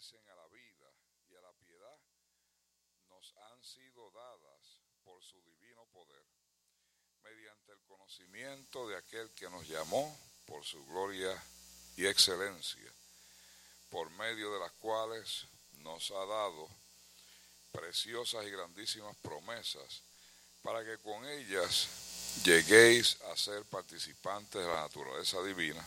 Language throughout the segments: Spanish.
a la vida y a la piedad nos han sido dadas por su divino poder, mediante el conocimiento de aquel que nos llamó por su gloria y excelencia, por medio de las cuales nos ha dado preciosas y grandísimas promesas, para que con ellas lleguéis a ser participantes de la naturaleza divina,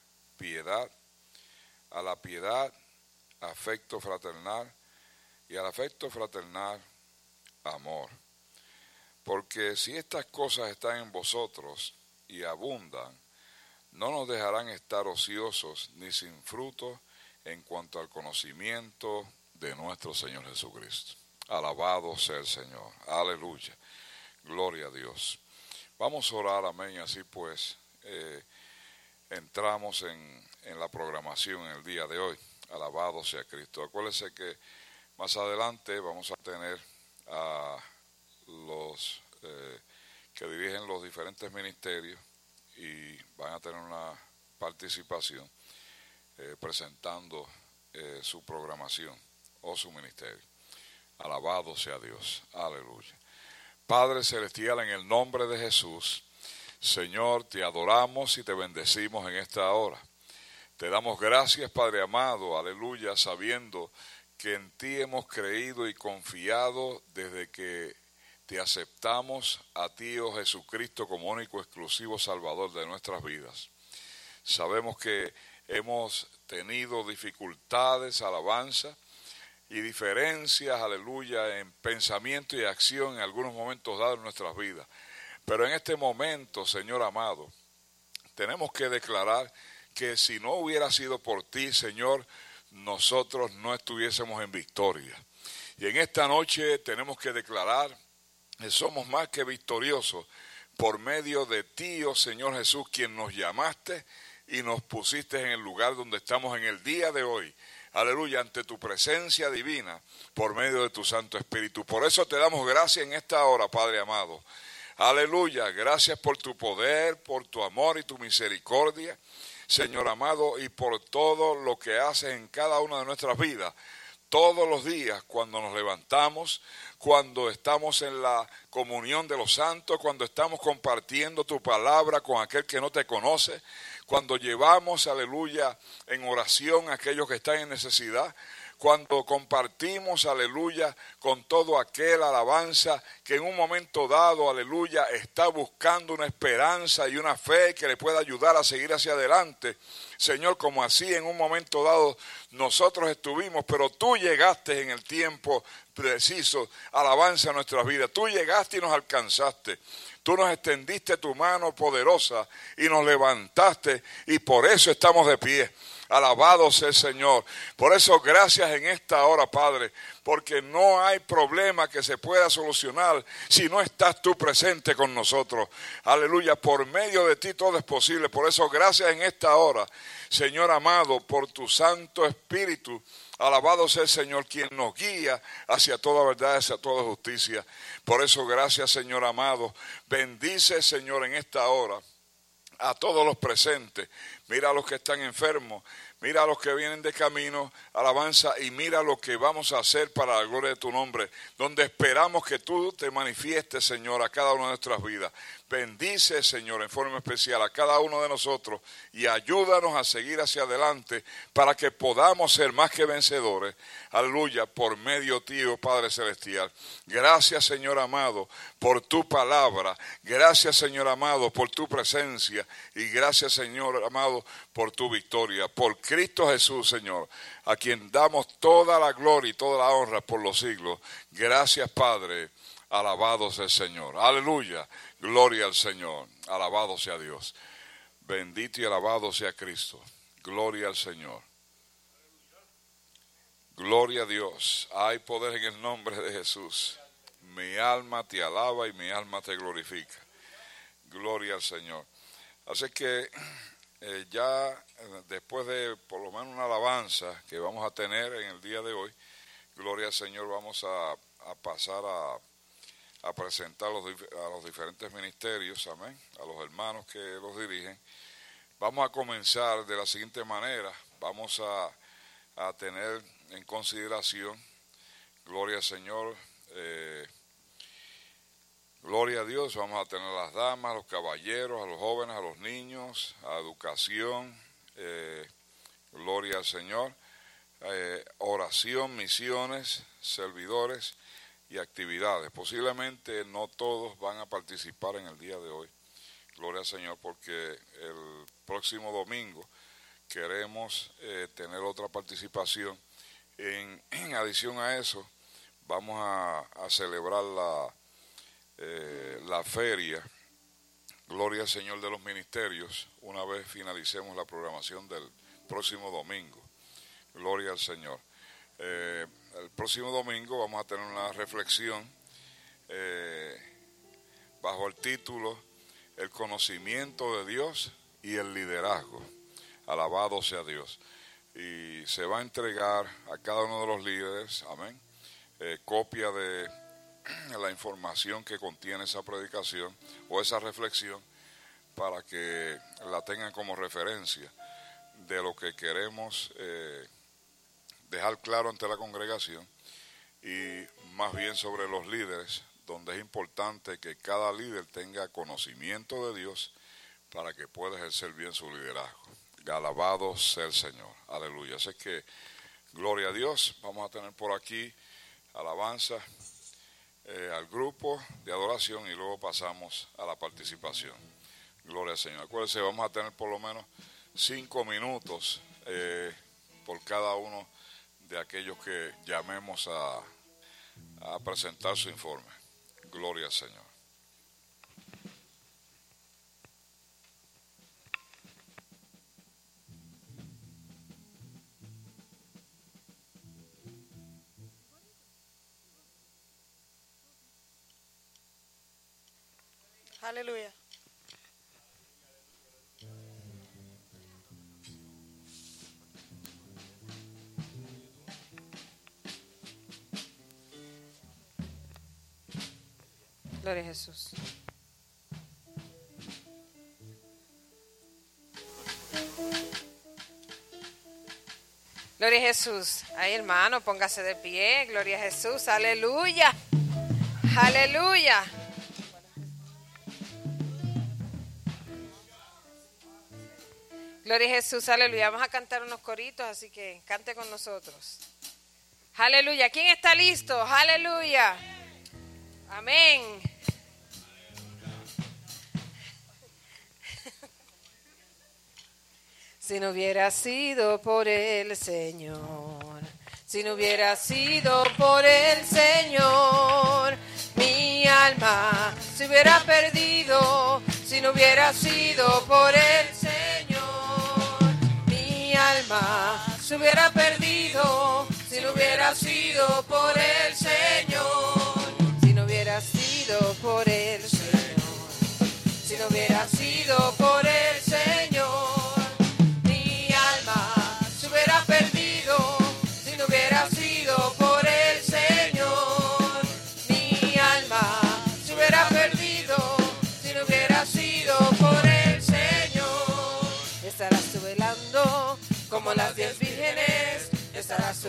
piedad, a la piedad afecto fraternal y al afecto fraternal amor. Porque si estas cosas están en vosotros y abundan, no nos dejarán estar ociosos ni sin fruto en cuanto al conocimiento de nuestro Señor Jesucristo. Alabado sea el Señor. Aleluya. Gloria a Dios. Vamos a orar, amén. Así pues, eh, entramos en, en, la programación el día de hoy. Alabado sea Cristo. Acuérdense que más adelante vamos a tener a los eh, que dirigen los diferentes ministerios y van a tener una participación eh, presentando eh, su programación o su ministerio. Alabado sea Dios. Aleluya. Padre Celestial, en el nombre de Jesús, Señor, te adoramos y te bendecimos en esta hora. Te damos gracias, Padre amado, aleluya, sabiendo que en ti hemos creído y confiado desde que te aceptamos a ti, oh Jesucristo, como único exclusivo Salvador de nuestras vidas. Sabemos que hemos tenido dificultades, alabanza, y diferencias, aleluya, en pensamiento y acción en algunos momentos dados en nuestras vidas. Pero en este momento, Señor amado, tenemos que declarar que si no hubiera sido por ti, Señor, nosotros no estuviésemos en victoria. Y en esta noche tenemos que declarar que somos más que victoriosos por medio de ti, oh Señor Jesús, quien nos llamaste y nos pusiste en el lugar donde estamos en el día de hoy aleluya, ante tu presencia divina por medio de tu Santo Espíritu. Por eso te damos gracias en esta hora, Padre amado. Aleluya, gracias por tu poder, por tu amor y tu misericordia, Señor amado, y por todo lo que haces en cada una de nuestras vidas. Todos los días cuando nos levantamos, cuando estamos en la comunión de los santos, cuando estamos compartiendo tu palabra con aquel que no te conoce, cuando llevamos, aleluya, en oración a aquellos que están en necesidad, cuando compartimos, aleluya, con todo aquel alabanza que en un momento dado, aleluya, está buscando una esperanza y una fe que le pueda ayudar a seguir hacia adelante. Señor, como así en un momento dado nosotros estuvimos, pero tú llegaste en el tiempo preciso, alabanza a nuestras vidas. Tú llegaste y nos alcanzaste. Tú nos extendiste tu mano poderosa y nos levantaste y por eso estamos de pie. Alabado sea el Señor. Por eso gracias en esta hora, Padre, porque no hay problema que se pueda solucionar si no estás tú presente con nosotros. Aleluya, por medio de ti todo es posible. Por eso gracias en esta hora, Señor amado, por tu Santo Espíritu Alabado sea el Señor quien nos guía hacia toda verdad, hacia toda justicia. Por eso, gracias Señor amado. Bendice Señor en esta hora a todos los presentes. Mira a los que están enfermos. Mira a los que vienen de camino, alabanza, y mira lo que vamos a hacer para la gloria de tu nombre, donde esperamos que tú te manifiestes, Señor, a cada una de nuestras vidas. Bendice, Señor, en forma especial a cada uno de nosotros y ayúdanos a seguir hacia adelante para que podamos ser más que vencedores. Aleluya, por medio tío, Padre Celestial. Gracias, Señor amado, por tu palabra. Gracias, Señor amado, por tu presencia. Y gracias, Señor amado, por tu victoria. Por Cristo Jesús, Señor, a quien damos toda la gloria y toda la honra por los siglos. Gracias, Padre. Alabado sea el Señor. Aleluya. Gloria al Señor. Alabado sea Dios. Bendito y alabado sea Cristo. Gloria al Señor. Gloria a Dios. Hay poder en el nombre de Jesús. Mi alma te alaba y mi alma te glorifica. Gloria al Señor. Así que eh, ya eh, después de por lo menos una alabanza que vamos a tener en el día de hoy, gloria al Señor, vamos a, pasar a, a presentar los, a los diferentes ministerios, amén, a los hermanos que los dirigen. Vamos a comenzar de la siguiente manera, vamos a, a tener en consideración, gloria al Señor, eh, Gloria a Dios, vamos a tener a las damas, a los caballeros, a los jóvenes, a los niños, a educación, eh, gloria al Señor, eh, oración, misiones, servidores y actividades. Posiblemente no todos van a participar en el día de hoy, gloria al Señor, porque el próximo domingo queremos eh, tener otra participación. En, adición a eso, vamos a celebrar la eh, la feria, Gloria al Señor de los Ministerios, una vez finalicemos la programación del próximo domingo. Gloria al Señor. Eh, el próximo domingo vamos a tener una reflexión eh, bajo el título El conocimiento de Dios y el liderazgo. Alabado sea Dios. Y se va a entregar a cada uno de los líderes, amén, copia de la información que contiene esa predicación o esa reflexión para que la tengan como referencia de lo que queremos eh, dejar claro ante la congregación y más bien sobre los líderes, donde es importante que cada líder tenga conocimiento de Dios para que pueda ejercer bien su liderazgo. Alabado sea el Señor. Aleluya. Así que, gloria a Dios. Vamos a tener por aquí alabanza eh, al grupo de adoración y luego pasamos a la participación. Gloria al Señor. Acuérdense, vamos a tener por lo menos cinco minutos eh, por cada uno de aquellos que llamemos a, presentar su informe. Gloria al Señor. Aleluya. Gloria a Jesús. Gloria a Jesús. Ahí hermano, póngase de pie. Gloria a Jesús. Aleluya. Aleluya. Gloria a Jesús, aleluya. Vamos a cantar unos coritos, así que cante con nosotros. Aleluya. ¿Quién está listo? Aleluya. Amén. Si no hubiera sido por el Señor, si no hubiera sido por el Señor, mi alma se hubiera perdido, si no hubiera sido por el alma se hubiera perdido. Si no hubiera sido por el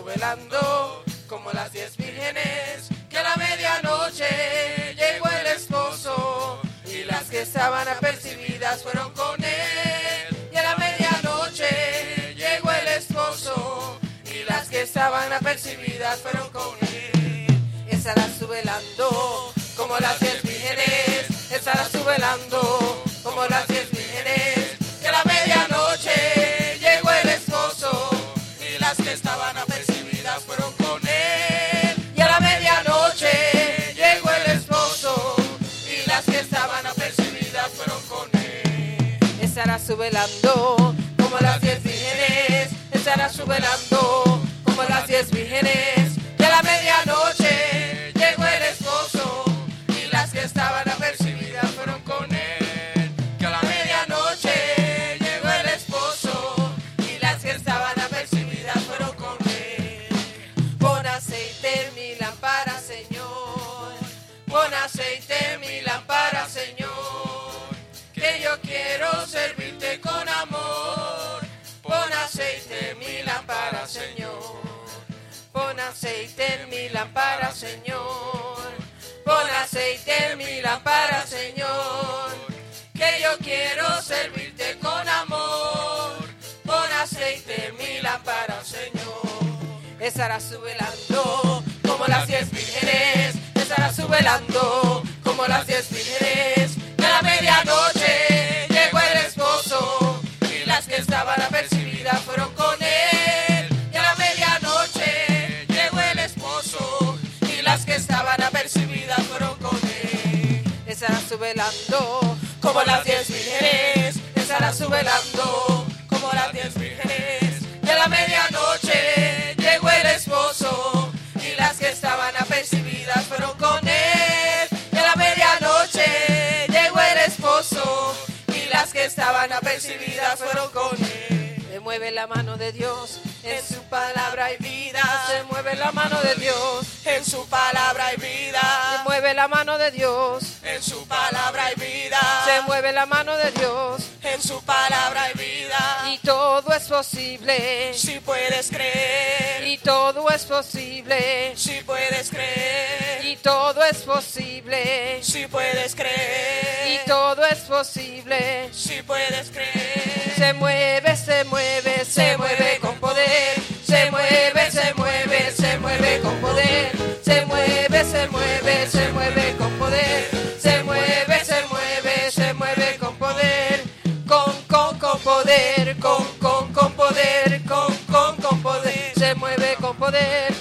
velando como las diez vírgenes, que a la medianoche llegó el esposo y las que estaban apercibidas fueron con él. Y a la medianoche llegó el esposo y las que estaban apercibidas fueron con él. Estarás velando como las diez vírgenes, estarás velando Estará subelando como las diez vírgenes, estará subelando como estará subelando como las diez vírgenes, estará subelando como las diez vírgenes. De la medianoche llegó el esposo y las que estaban apercibidas fueron con él. Y a la medianoche llegó el esposo y las que estaban apercibidas fueron con él. Estará subelando como las diez vírgenes, estará subelando como las diez vírgenes. De la medianoche fueron con él. Se mueve la mano de Dios, en palabra hay vida. Se mueve la mano de Dios, en su palabra hay vida. Se mueve la mano de Dios, en su palabra hay vida. Se mueve la mano de Dios, en su palabra hay vida. Y todo es posible. Si puedes creer. Y todo es posible. Si puedes creer. Y todo es posible. Si puedes creer. Y todo es posible. Si puedes creer. Se mueve, se mueve, se mueve con poder. Se mueve, se mueve, se mueve con poder. Se mueve, se mueve, se mueve con poder. Se mueve, se mueve, se mueve con poder. Con, con, con poder. Con, con, con poder. Con, con, con poder. Se mueve con poder.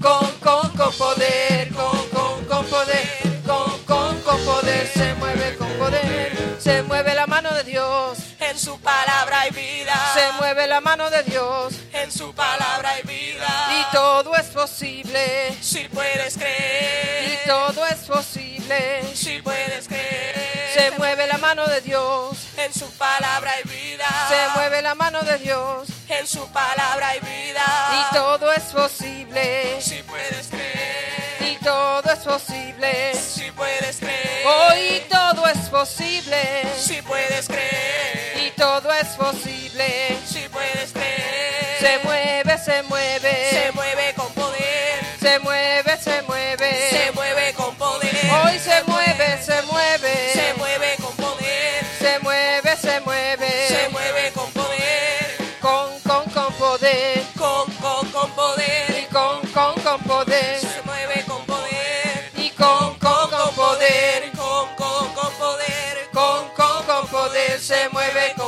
Con, con, con poder. Con, con, con poder. Con, con, con poder. Se mueve con poder. Se mueve la mano de Dios. En su palabra hay vida. La mano de Dios. En su palabra hay vida. Y todo es posible. Si puedes creer. Y todo es posible. Si puedes creer. Se mueve la mano de Dios. En su palabra hay vida. Se mueve la mano de Dios. En su palabra hay vida. Y todo es posible. Si puedes creer. Y todo es posible. Si puedes creer. Hoy todo es posible. Si puedes creer. Todo es posible. Si puedes creer. Se mueve, se mueve. Se mueve con poder. Se mueve, se mueve. Se mueve con poder. Hoy se mueve, se mueve. Se mueve con poder. Se mueve, se mueve. Se mueve con poder. Con, con, con poder. Con, con, con poder. Y con, con, con poder. Se mueve con poder. Y con, con, con poder. Con, con, con poder. Con, con, con poder. Se mueve con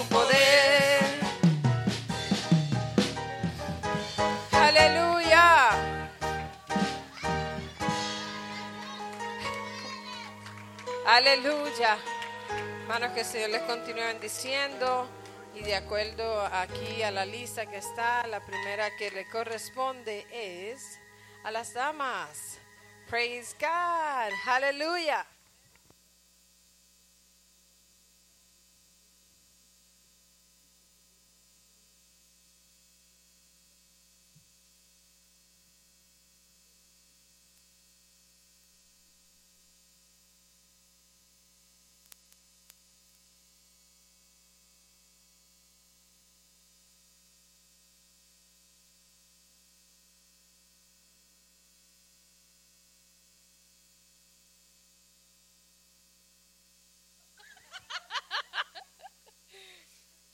Aleluya. Hermanos, que el Señor les continúe bendiciendo. Y de acuerdo aquí a la lista que está, la primera que le corresponde es a las damas. Praise God. Aleluya.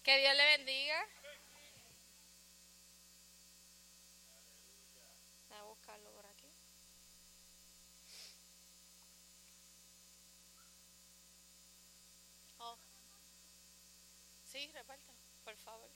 Que Dios le bendiga. Voy a buscarlo por aquí. Oh. Sí, reparta, por favor.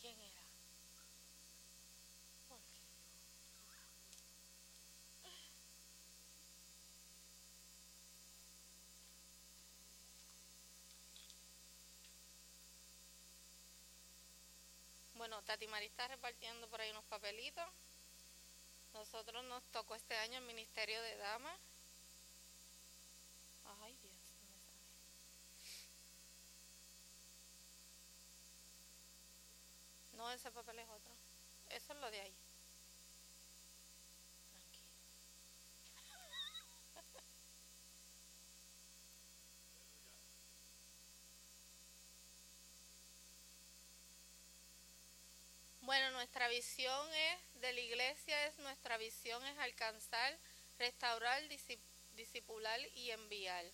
¿Quién era? ¿Por qué yo? Bueno, Tati María está repartiendo por ahí unos papelitos. Nosotros nos tocó este año el Ministerio de Damas. Ay, Dios, no me sale. No, ese papel es otro. Eso es lo de ahí. Nuestra visión es, de la iglesia es, nuestra visión es alcanzar, restaurar, discipular y enviar.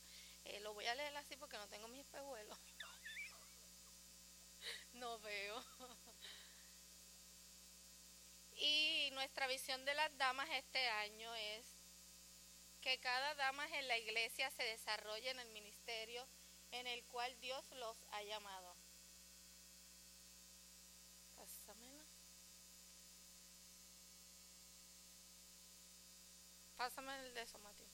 Eh, lo voy a leer así porque no tengo mis espejuelos. no veo. y nuestra visión de las damas este año es que cada dama en la iglesia se desarrolle en el ministerio en el cual Dios los ha llamado. Pásame el de eso, Mati.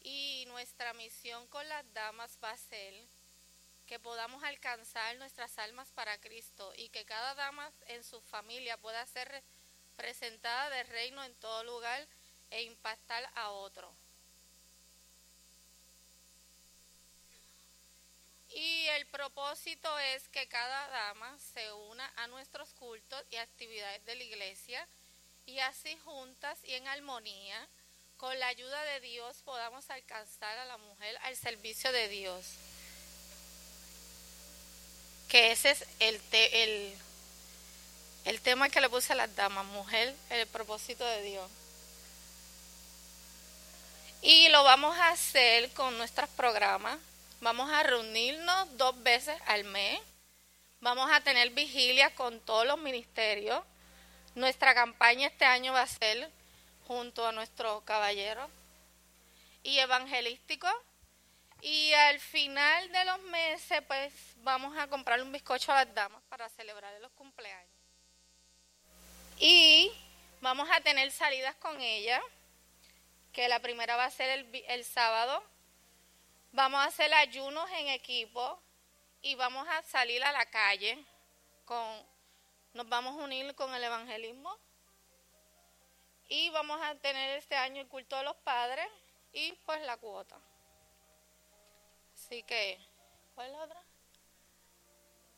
Y nuestra misión con las damas va a ser que podamos alcanzar nuestras almas para Cristo y que cada dama en su familia pueda ser presentada de reino en todo lugar e impactar a otro. Y el propósito es que cada dama se una a nuestros cultos y actividades de la iglesia y así juntas y en armonía, con la ayuda de Dios, podamos alcanzar a la mujer al servicio de Dios. Que ese es el, el, el tema que le puse a las damas, mujer, el propósito de Dios. Y lo vamos a hacer con nuestros programas. Vamos a reunirnos dos veces al mes. Vamos a tener vigilia con todos los ministerios nuestra campaña este año va a ser junto a nuestro caballero y evangelístico. Y al final de los meses, pues vamos a comprarle un bizcocho a las damas para celebrar los cumpleaños. Y vamos a tener salidas con ella, que la primera va a ser el, el sábado. Vamos a hacer ayunos en equipo y vamos a salir a la calle con nos vamos a unir con el evangelismo y vamos a tener este año el culto de los padres y pues la cuota. Así que, ¿cuál es la otra?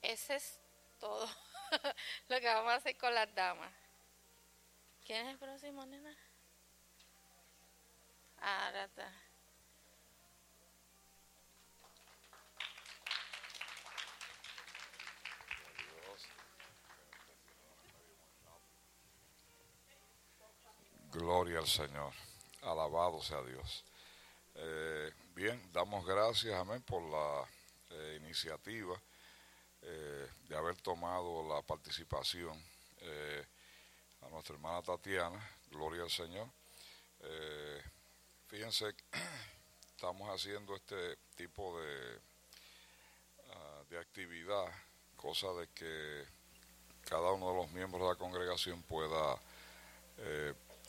Ese es todo lo que vamos a hacer con las damas. ¿Quién es el próximo, nena? Ahora está. Gloria al Señor. Alabado sea Dios. Eh, bien, damos gracias, amén, por la eh, iniciativa eh, de haber tomado la participación a nuestra hermana Tatiana. Gloria al Señor. fíjense, estamos haciendo este tipo de, ah, de actividad, cosa de que cada uno de los miembros de la congregación pueda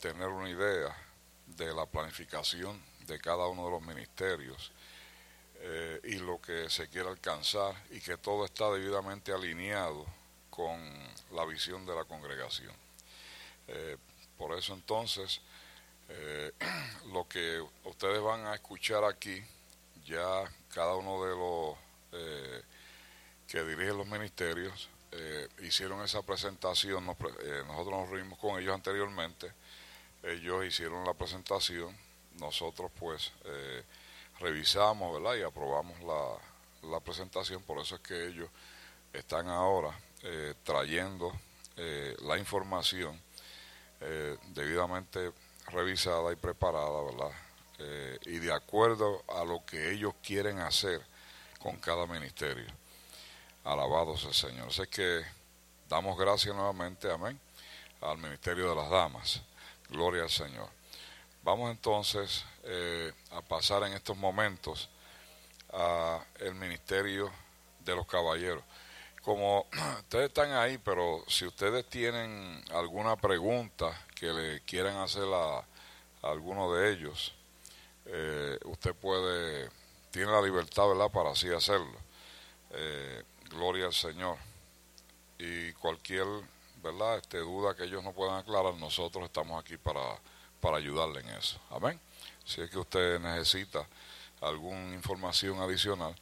tener una idea de la planificación de cada uno de los ministerios eh, y lo que se quiere alcanzar y que todo está debidamente alineado con la visión de la congregación. Eh, por eso entonces, eh, lo que ustedes van a escuchar aquí, ya cada uno de los que dirigen los ministerios hicieron esa presentación, nosotros nos reunimos con ellos anteriormente, ellos hicieron la presentación, nosotros pues eh, revisamos ¿verdad? y aprobamos la, la, presentación, por eso es que ellos están ahora eh, trayendo eh, la información debidamente revisada y preparada, ¿verdad? y de acuerdo a lo que ellos quieren hacer con cada ministerio. Alabado sea el Señor. Así que damos gracias nuevamente, amén, al Ministerio de las Damas. Gloria al Señor. Vamos entonces eh, a pasar en estos momentos a el ministerio de los caballeros. Como ustedes están ahí, pero si ustedes tienen alguna pregunta que le quieran hacer a, alguno de ellos, eh, usted puede, tiene la libertad, ¿verdad?, para así hacerlo. Eh, gloria al Señor. Y cualquier ¿verdad? Este, duda que ellos no puedan aclarar, nosotros estamos aquí para, para ayudarle en eso. Amén. Si es que usted necesita alguna información adicional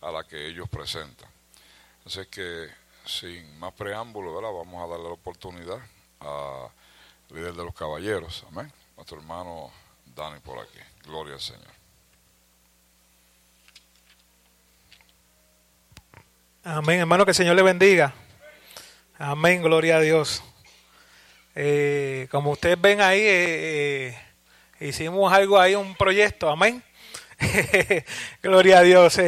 a la que ellos presentan. Así que, sin más preámbulo, ¿verdad? Vamos a darle la oportunidad al líder de los caballeros. Amén. Nuestro hermano Dani por aquí. Gloria al Señor. Amén, hermano, que el Señor le bendiga. Amén, gloria a Dios. Eh, como ustedes ven ahí, eh, eh, hicimos algo ahí, un proyecto, amén. gloria a Dios,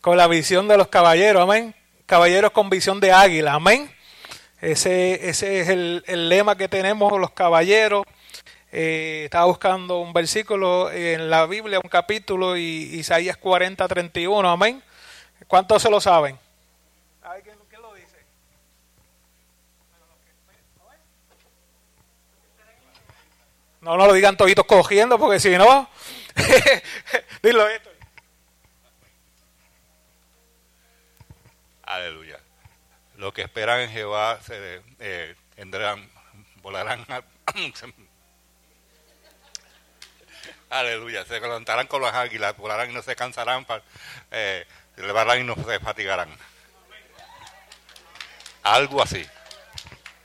con la visión de los caballeros, amén. Caballeros con visión de águila, amén. Ese, ese es el, el lema que tenemos los caballeros. estaba buscando un versículo en la Biblia, un capítulo, y Isaías 40, 31, amén. ¿Cuántos se lo saben? No, no lo digan toditos cogiendo, porque si no, dilo esto. Aleluya. Los que esperan en Jehová se eh, tendrán, volarán. Aleluya. Se levantarán con las águilas, volarán y no se cansarán, eh, se levantarán y no se fatigarán. Algo así.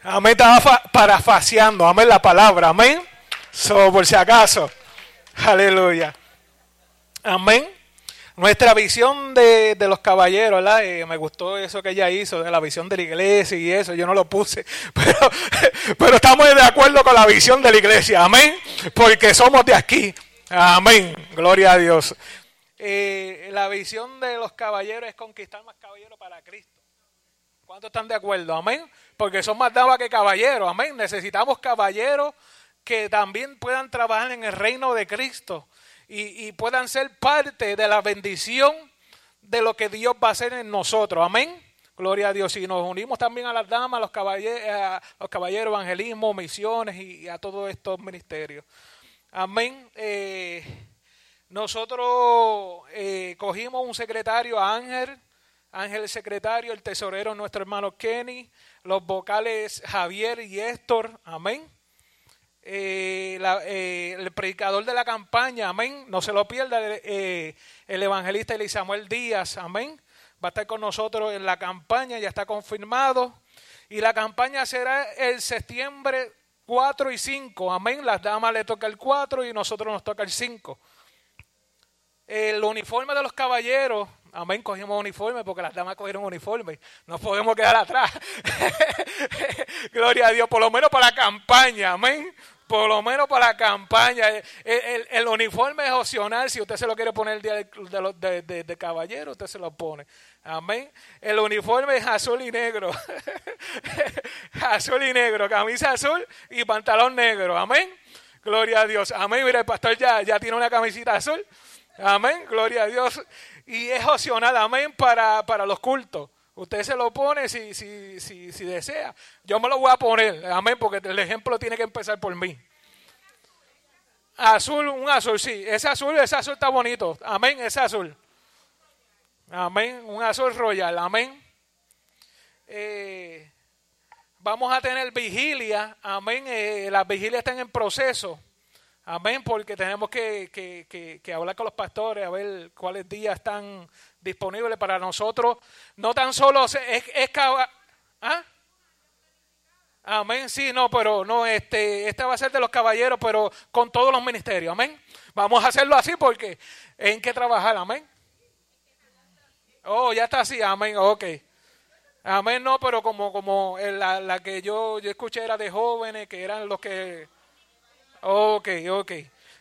Amén, estaba parafaseando, amén la palabra, amén. So, por si acaso. Aleluya. Amén. Nuestra visión de, los caballeros, ¿verdad? Eh, me gustó eso que ella hizo, de la visión de la iglesia y eso, yo no lo puse, pero, pero estamos de acuerdo con la visión de la iglesia, amén, porque somos de aquí, amén, gloria a Dios. Eh, la visión de los caballeros es conquistar más caballeros para Cristo. ¿Cuántos están de acuerdo? Amén, porque son más damas que caballeros, amén, necesitamos caballeros que también puedan trabajar en el reino de Cristo y, puedan ser parte de la bendición de lo que Dios va a hacer en nosotros. Amén. Gloria a Dios. Y nos unimos también a las damas, a los caballeros, a los caballeros evangelismo, misiones y, a todos estos ministerios. Amén. Eh, nosotros eh, cogimos un secretario, Ángel, Ángel el secretario, el tesorero nuestro hermano Kenny, los vocales Javier y Héctor. Amén. Eh, eh, el predicador de la campaña, amén, no se lo pierda, eh, el evangelista Samuel Díaz, amén, va a estar con nosotros en la campaña, ya está confirmado, y la campaña será el septiembre 4 y 5, amén, las damas le toca el 4 y nosotros nos toca el 5. El uniforme de los caballeros, amén, cogimos uniforme porque las damas cogieron uniforme, no podemos quedar atrás. Gloria a Dios, por lo menos para la campaña, amén por lo menos para la campaña. El, uniforme es opcional. Si usted se lo quiere poner el día de, caballero, usted se lo pone. Amén. El uniforme es azul y negro. azul y negro. Camisa azul y pantalón negro. Amén. Gloria a Dios. Amén. Mira, el pastor ya, ya tiene una camisita azul. Amén. Gloria a Dios. Y es opcional. Amén. Para, para los cultos. Usted se lo pone si, si, si, si desea. Yo me lo voy a poner, amén, porque el ejemplo tiene que empezar por mí. Azul, un azul, sí. Ese azul, ese azul está bonito. Amén, ese azul. Amén, un azul royal, amén. Eh, vamos a tener vigilia, amén. Eh, las vigilias están en proceso. Amén, porque tenemos que, que, que, hablar con los pastores a ver cuáles días están disponibles para nosotros. No tan solo es, es ¿ah? Amén, sí, no, pero no, este, este va a ser de los caballeros, pero con todos los ministerios, amén. Vamos a hacerlo así porque en qué trabajar, amén. Oh, ya está así, amén, ok. Amén, no, pero como, como la, la que yo, yo escuché era de jóvenes, que eran los que Ok, ok.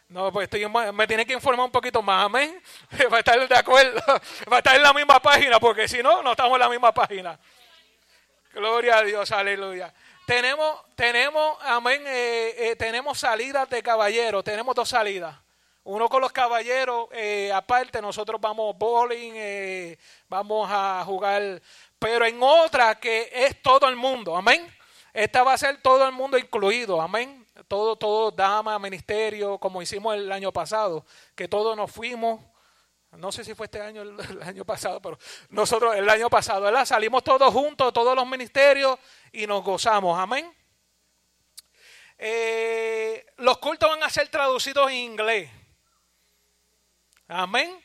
No, pues estoy, me tiene que informar un poquito más, amén. Va a estar de acuerdo, va a estar en la misma página, porque si no, no estamos en la misma página. Gloria a Dios, aleluya. Tenemos, tenemos, amén, eh, eh, tenemos salidas de caballeros, tenemos dos salidas. Uno con los caballeros, eh, aparte, nosotros vamos bowling, vamos a jugar, pero en otra que es todo el mundo, amén. Esta va a ser todo el mundo incluido, amén todo, todo dama, ministerio, como hicimos el año pasado, que todos nos fuimos, no sé si fue este año el, el año pasado, pero nosotros el año pasado, ¿verdad? Salimos todos juntos, todos los ministerios, y nos gozamos, amén. Eh, los cultos van a ser traducidos en inglés. Amén.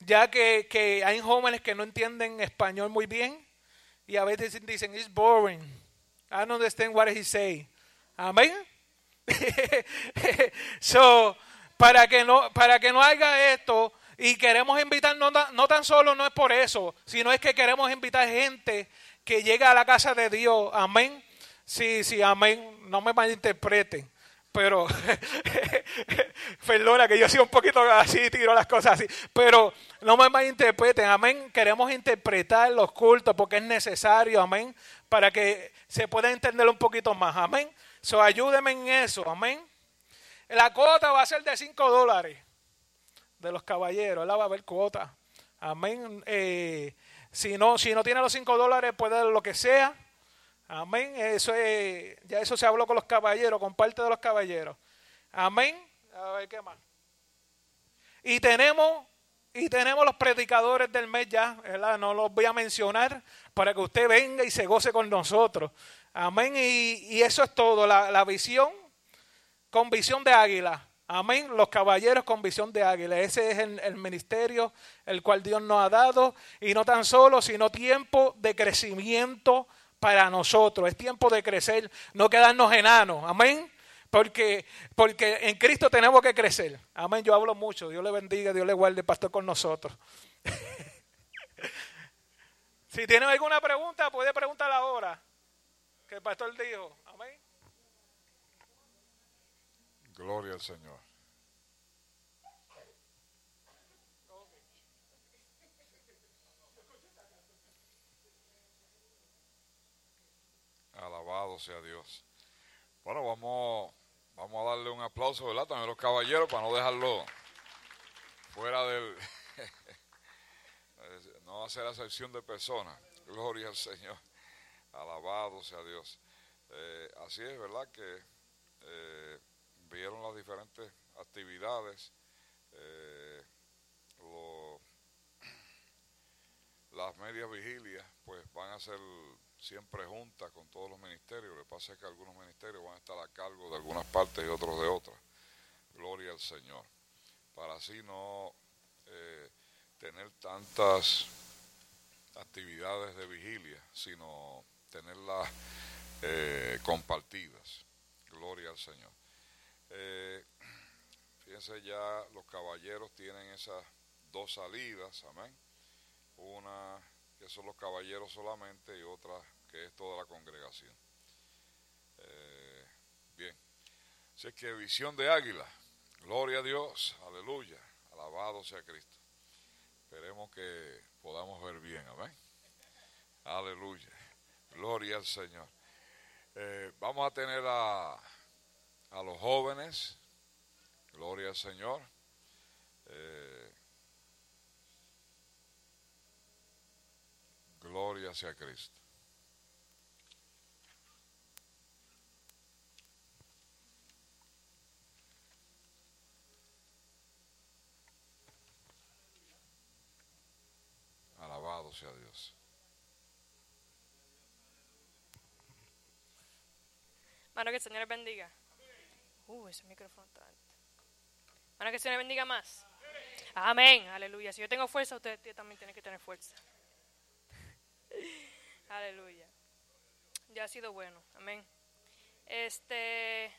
Ya que, hay jóvenes que no entienden español muy bien y a veces dicen, it's boring. I don't understand what he say. Amén. so, para que no, para que no haga esto, Y queremos invitar, no, no tan solo no es por eso, sino es que queremos invitar gente que llegue a la casa de Dios. Amén. Sí, sí, amén. No me malinterpreten. Pero, perdona que yo soy un poquito así, tiro las cosas así. Pero no me malinterpreten, amén. Queremos interpretar los cultos porque es necesario, amén. Para que se pueda entender un poquito más, amén. So, ayúdenme en eso, amén. La cuota va a ser de 5 dólares de los caballeros, la va a haber cuota. Amén. Eh, si no, si no tiene los 5 dólares, puede dar lo que sea. Amén. Eso es, ya eso se habló con los caballeros, con parte de los caballeros. Amén. A ver qué más. Y tenemos, y tenemos los predicadores del mes ya. No los voy a mencionar para que usted venga y se goce con nosotros. Amén. Y, y eso es todo. La, la visión con visión de águila. Amén. Los caballeros con visión de águila. Ese es el, el ministerio el cual Dios nos ha dado. Y no tan solo, sino tiempo de crecimiento para nosotros. Es tiempo de crecer, no quedarnos enanos. Amén. Porque, porque en Cristo tenemos que crecer. Amén. Yo hablo mucho. Dios le bendiga, Dios le guarde, pastor, con nosotros. si tienen alguna pregunta, puede preguntar ahora. Que el pastor dijo. Amén. Gloria al Señor. Alabado sea Dios. Bueno, vamos, vamos a darle un aplauso, ¿verdad? También a los caballeros para no dejarlo fuera del... no hacer acepción de personas. Gloria al Señor. Alabado sea Dios. Eh, así es, ¿verdad? Que eh, vieron las diferentes actividades, eh, lo- las medias vigilias, pues van a ser siempre juntas con todos los ministerios. Lo que pasa es que algunos ministerios van a estar a cargo de algunas partes y otros de otras. Gloria al Señor. Para así no eh, tener tantas actividades de vigilia, sino tenerlas eh, compartidas. Gloria al Señor. Eh, fíjense ya, los caballeros tienen esas dos salidas, amén. Una que son los caballeros solamente y otra que es toda la congregación. Eh, bien, así que visión de águila, gloria a Dios, aleluya, alabado sea Cristo. Esperemos que podamos ver bien, amén. Aleluya, gloria al Señor. Eh, vamos a tener a, a los jóvenes, gloria al Señor. Eh, gloria sea Cristo. Alabado sea Dios. Mano, que el Señor bendiga. Uh, ese micrófono está alto. Mano, que el Señor bendiga más. Amén, aleluya. Si yo tengo fuerza, usted t- también tiene que tener fuerza. aleluya. Ya ha sido bueno, amén. Este,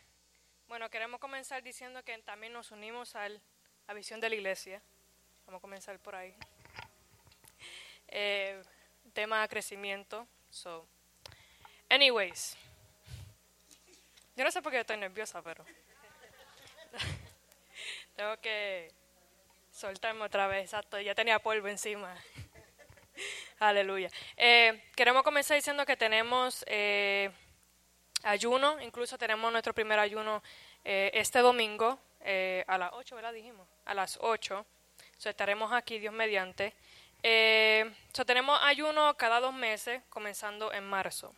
bueno, queremos comenzar diciendo que también nos unimos al, a visión de la iglesia. Vamos a comenzar por ahí. Eh, tema crecimiento. So, anyways. Yo no sé por qué estoy nerviosa, pero tengo que soltarme otra vez. Exacto, ya tenía polvo encima. Aleluya. Eh, queremos comenzar diciendo que tenemos eh, ayuno, incluso tenemos nuestro primer ayuno eh, este domingo eh, a las 8, ¿verdad? Dijimos, a las 8. So, estaremos aquí, Dios mediante. Eh, so, tenemos ayuno cada dos meses, comenzando en marzo.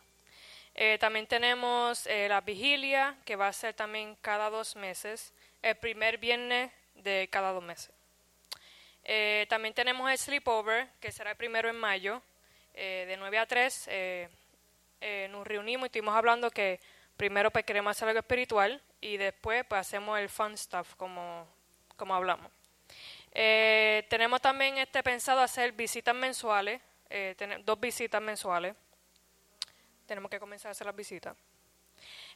Eh, también tenemos eh, la vigilia, que va a ser también cada dos meses, el primer viernes de cada dos meses. Eh, también tenemos el sleepover, que será el primero en mayo, de 9 a 3. eh, eh, nos reunimos y estuvimos hablando que primero pues queremos hacer algo espiritual y después pues hacemos el fun stuff, como, como hablamos. Tenemos también este pensado hacer visitas mensuales, dos visitas mensuales tenemos que comenzar a hacer las visitas.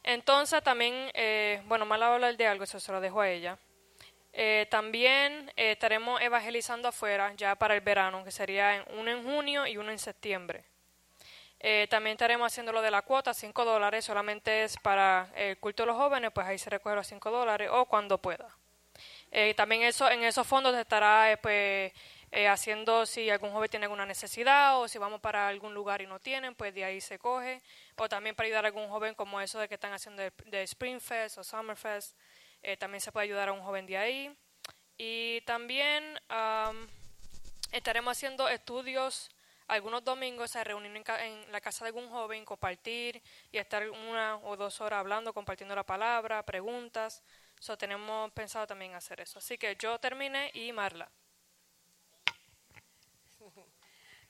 Entonces también, eh, bueno, mal hablar de algo, eso se lo dejo a ella. Eh, también eh, estaremos evangelizando afuera ya para el verano, que sería uno en junio y uno en septiembre. Eh, también estaremos haciendo lo de la cuota, 5 dólares, solamente es para el culto de los jóvenes, pues ahí se recoge los 5 dólares o cuando pueda. También eso, en esos fondos estará pues, eh, haciendo si algún joven tiene alguna necesidad o si vamos para algún lugar y no tienen, pues de ahí se coge. O también para ayudar a algún joven como eso de que están haciendo de, Spring Fest o Summer Fest, eh, también se puede ayudar a un joven de ahí. Y también am, estaremos haciendo estudios algunos domingos, en, ca- en la casa de algún joven, compartir y estar una o dos horas hablando, compartiendo la palabra, preguntas. So, tenemos pensado también hacer eso. Así que yo terminé y Marla.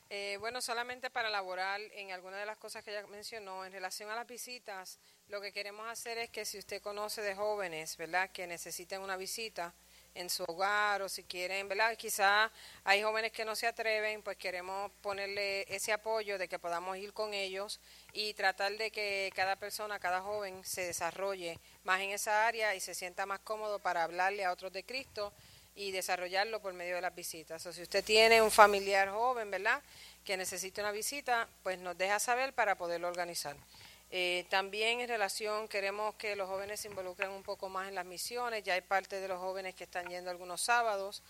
Eh, bueno, solamente para elaborar en alguna de las cosas que ella mencionó, en relación a las visitas, lo que queremos hacer es que si usted conoce de jóvenes, ¿verdad?, que necesiten una visita en su hogar o si quieren, ¿verdad?, quizá hay jóvenes que no se atreven, pues queremos ponerle ese apoyo de que podamos ir con ellos y tratar de que cada persona, cada joven se desarrolle más en esa área y se sienta más cómodo para hablarle a otros de Cristo y desarrollarlo por medio de las visitas. O si usted tiene un familiar joven, ¿verdad?, que necesite una visita, pues nos deja saber para poderlo organizar. Eh, también en relación, queremos que los jóvenes se involucren un poco más en las misiones. Ya hay parte de los jóvenes que están yendo algunos sábados.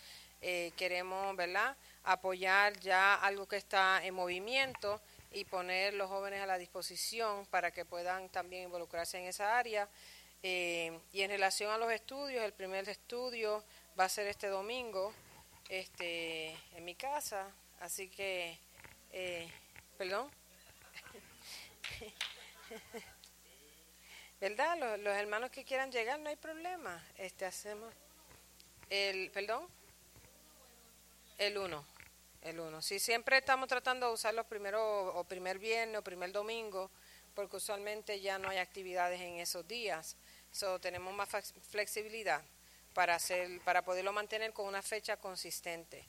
Eh, queremos, ¿verdad?, apoyar ya algo que está en movimiento y poner los jóvenes a la disposición para que puedan también involucrarse en esa área. Eh, y en relación a los estudios, el primer estudio va a ser este domingo este, en mi casa, así que, eh, perdón. ¿Verdad? Los, hermanos que quieran llegar, no hay problema. Este, hacemos el, perdón, el uno, el uno. Sí, siempre estamos tratando de usar los primeros, o primer viernes o primer domingo, porque usualmente ya no hay actividades en esos días. So, tenemos más flex- flexibilidad para hacer, para poderlo mantener con una fecha consistente.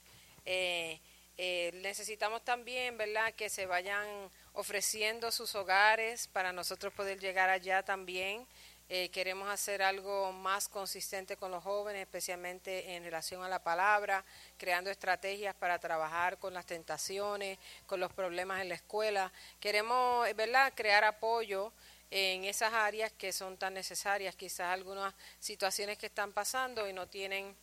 Eh, eh, necesitamos también, ¿verdad?, que se vayan ofreciendo sus hogares para nosotros poder llegar allá también. Eh, queremos hacer algo más consistente con los jóvenes, especialmente en relación a la palabra, creando estrategias para trabajar con las tentaciones, con los problemas en la escuela. Queremos, ¿verdad?, crear apoyo en esas áreas que son tan necesarias, quizás algunas situaciones que están pasando y no tienen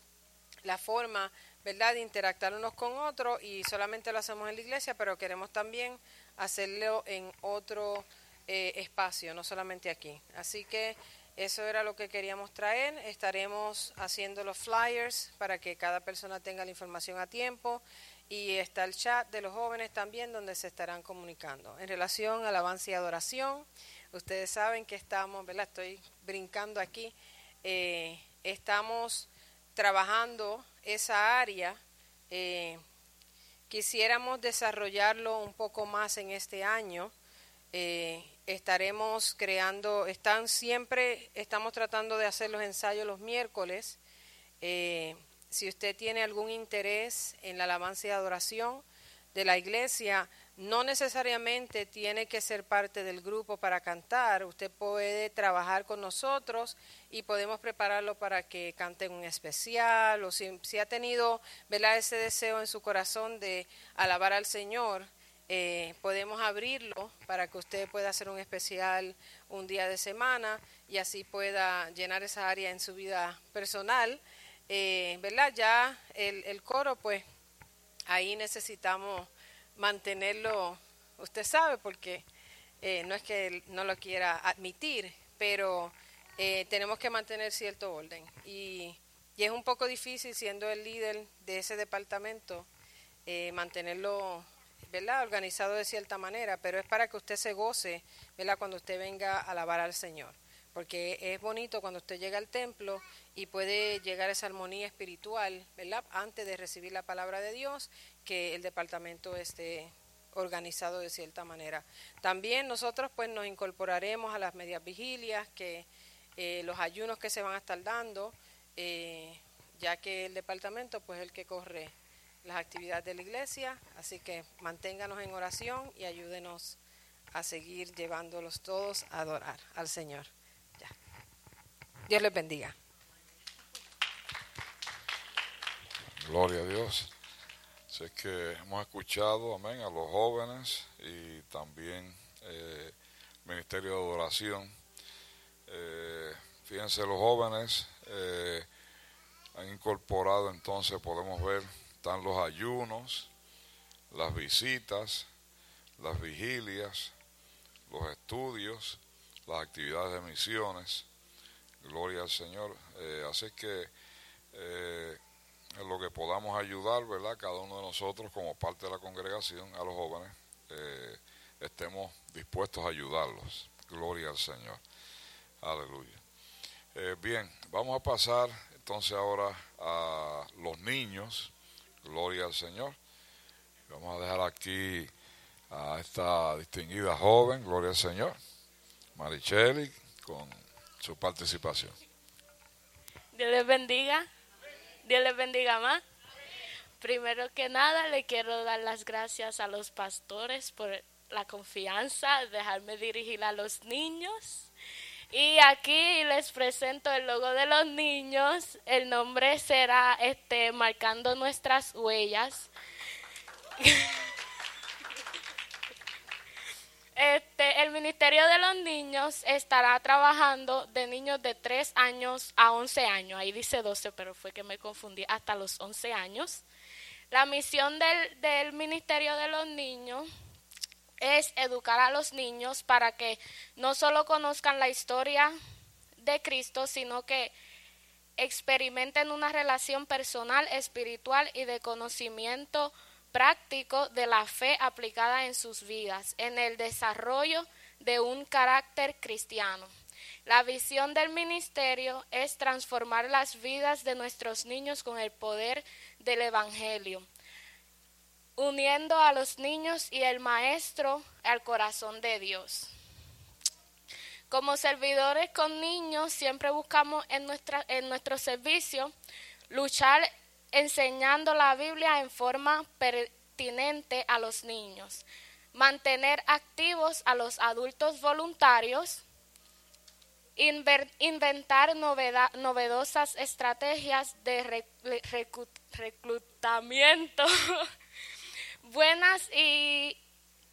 la forma, ¿verdad?, de interactuar unos con otros y solamente lo hacemos en la iglesia, pero queremos también hacerlo en otro eh, espacio, no solamente aquí. Así que eso era lo que queríamos traer. Estaremos haciendo los flyers para que cada persona tenga la información a tiempo y está el chat de los jóvenes también donde se estarán comunicando. En relación a alabanza y adoración, ustedes saben que estamos, ¿verdad? Estoy brincando aquí. eh, estamos trabajando esa área. eh, quisiéramos desarrollarlo un poco más en este año. Eh, estaremos creando, están siempre, estamos tratando de hacer los ensayos los miércoles. Si usted tiene algún interés en la alabanza y adoración de la iglesia, no necesariamente tiene que ser parte del grupo para cantar. Usted puede trabajar con nosotros y podemos prepararlo para que cante un especial o si, ha tenido ¿verdad? ese deseo en su corazón de alabar al Señor. eh, podemos abrirlo para que usted pueda hacer un especial un día de semana y así pueda llenar esa área en su vida personal. Eh, ¿Verdad? Ya el coro, pues ahí necesitamos mantenerlo, usted sabe, porque eh, no es que no lo quiera admitir, pero eh, tenemos que mantener cierto orden. Y, y es un poco difícil, siendo el líder de ese departamento, eh, mantenerlo ¿verdad? organizado de cierta manera, pero es para que usted se goce ¿verdad? cuando usted venga a alabar al Señor. Porque es bonito cuando usted llega al templo y puede llegar a esa armonía espiritual, ¿verdad? Antes de recibir la palabra de Dios, que el departamento esté organizado de cierta manera. También nosotros pues nos incorporaremos a las medias vigilias, que eh, los ayunos que se van a estar dando, eh, ya que el departamento pues es el que corre las actividades de la iglesia, así que manténganos en oración y ayúdenos a seguir llevándolos todos a adorar al Señor. Dios les bendiga. Gloria a Dios. Sé que hemos escuchado, amén, a los jóvenes y también eh, Ministerio de Adoración. Eh, fíjense, los jóvenes eh, han incorporado, entonces podemos ver, están los ayunos, las visitas, las vigilias, los estudios, las actividades de misiones. Gloria al Señor. Eh, así que eh, en lo que podamos ayudar, ¿verdad? Cada uno de nosotros como parte de la congregación, a los jóvenes, eh, estemos dispuestos a ayudarlos. Gloria al Señor. Aleluya. Eh, bien, vamos a pasar entonces ahora a los niños. Gloria al Señor. Vamos a dejar aquí a esta distinguida joven, Gloria al Señor, Maricheli, con su participación. Dios les bendiga. Dios les bendiga más. Primero que nada, le quiero dar las gracias a los pastores por la confianza, de dejarme dirigir a los niños. Y aquí les presento el logo de los niños. El nombre será este marcando nuestras huellas. Este, el Ministerio de los Niños estará trabajando de niños de 3 años a 11 años. Ahí dice 12, pero fue que me confundí, hasta los 11 años. La misión del, del Ministerio de los Niños es educar a los niños para que no solo conozcan la historia de Cristo, sino que experimenten una relación personal, espiritual y de conocimiento práctico de la fe aplicada en sus vidas, en el desarrollo de un carácter cristiano. La visión del ministerio es transformar las vidas de nuestros niños con el poder del Evangelio, uniendo a los niños y el Maestro al corazón de Dios. Como servidores con niños, siempre buscamos en, nuestra, en nuestro servicio luchar enseñando la Biblia en forma pertinente a los niños, mantener activos a los adultos voluntarios, inventar novedosas estrategias de reclutamiento, buenas y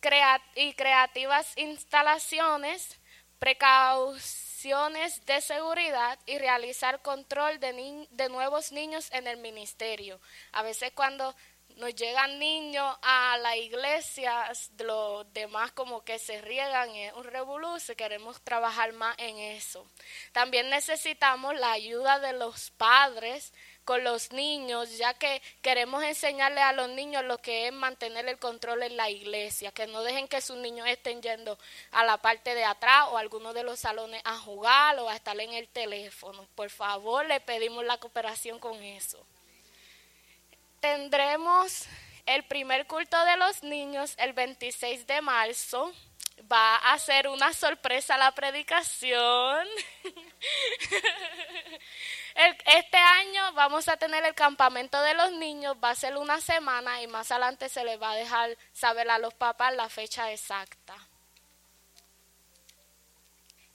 creativas instalaciones, precauciones de seguridad y realizar control de, ni de nuevos niños en el ministerio. A veces cuando nos llegan niños a la iglesia, los demás como que se riegan, es un revolú, queremos trabajar más en eso. También necesitamos la ayuda de los padres con los niños, ya que queremos enseñarle a los niños lo que es mantener el control en la iglesia, que no dejen que sus niños estén yendo a la parte de atrás o a alguno de los salones a jugar o a estar en el teléfono. Por favor, le pedimos la cooperación con eso tendremos el primer culto de los niños el 26 de marzo. Va a ser una sorpresa la predicación. este año vamos a tener el campamento de los niños, va a ser una semana y más adelante se les va a dejar saber a los papás la fecha exacta.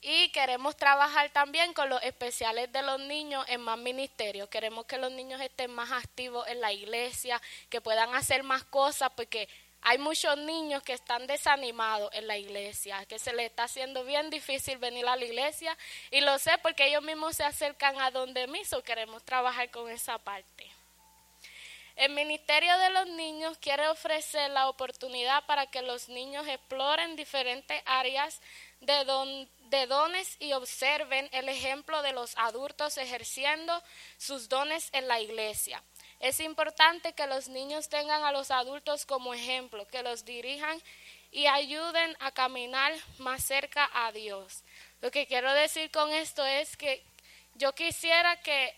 Y queremos trabajar también con los especiales de los niños en más ministerios. Queremos que los niños estén más activos en la iglesia, que puedan hacer más cosas, porque hay muchos niños que están desanimados en la iglesia, que se les está haciendo bien difícil venir a la iglesia. Y lo sé porque ellos mismos se acercan a donde mí, so queremos trabajar con esa parte. El Ministerio de los Niños quiere ofrecer la oportunidad para que los niños exploren diferentes áreas de, de dones y observen el ejemplo de los adultos ejerciendo sus dones en la iglesia. Es importante que los niños tengan a los adultos como ejemplo, que los dirijan y ayuden a caminar más cerca a Dios. Lo que quiero decir con esto es que yo quisiera que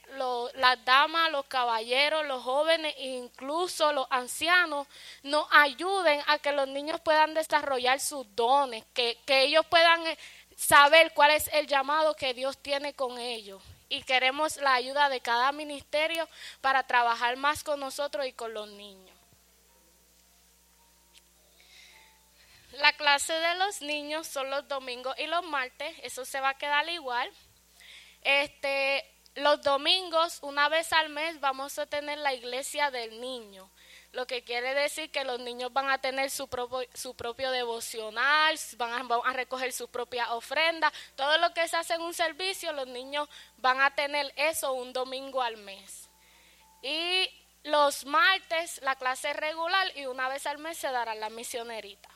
las damas, los caballeros, los jóvenes incluso los ancianos nos ayuden a que los niños puedan desarrollar sus dones, que, que ellos puedan saber cuál es el llamado que Dios tiene con ellos. Y queremos la ayuda de cada ministerio para trabajar más con nosotros y con los niños. La clase de los niños son los domingos y los martes, eso se va a quedar igual. Este, los domingos, una vez al mes, vamos a tener la iglesia del niño lo que quiere decir que los niños van a tener su propio, devocional, van a, van a recoger su propia ofrenda, todo lo que se hace en un servicio, los niños van a tener eso un domingo al mes. Y los martes la clase regular y una vez al mes se dará la misionerita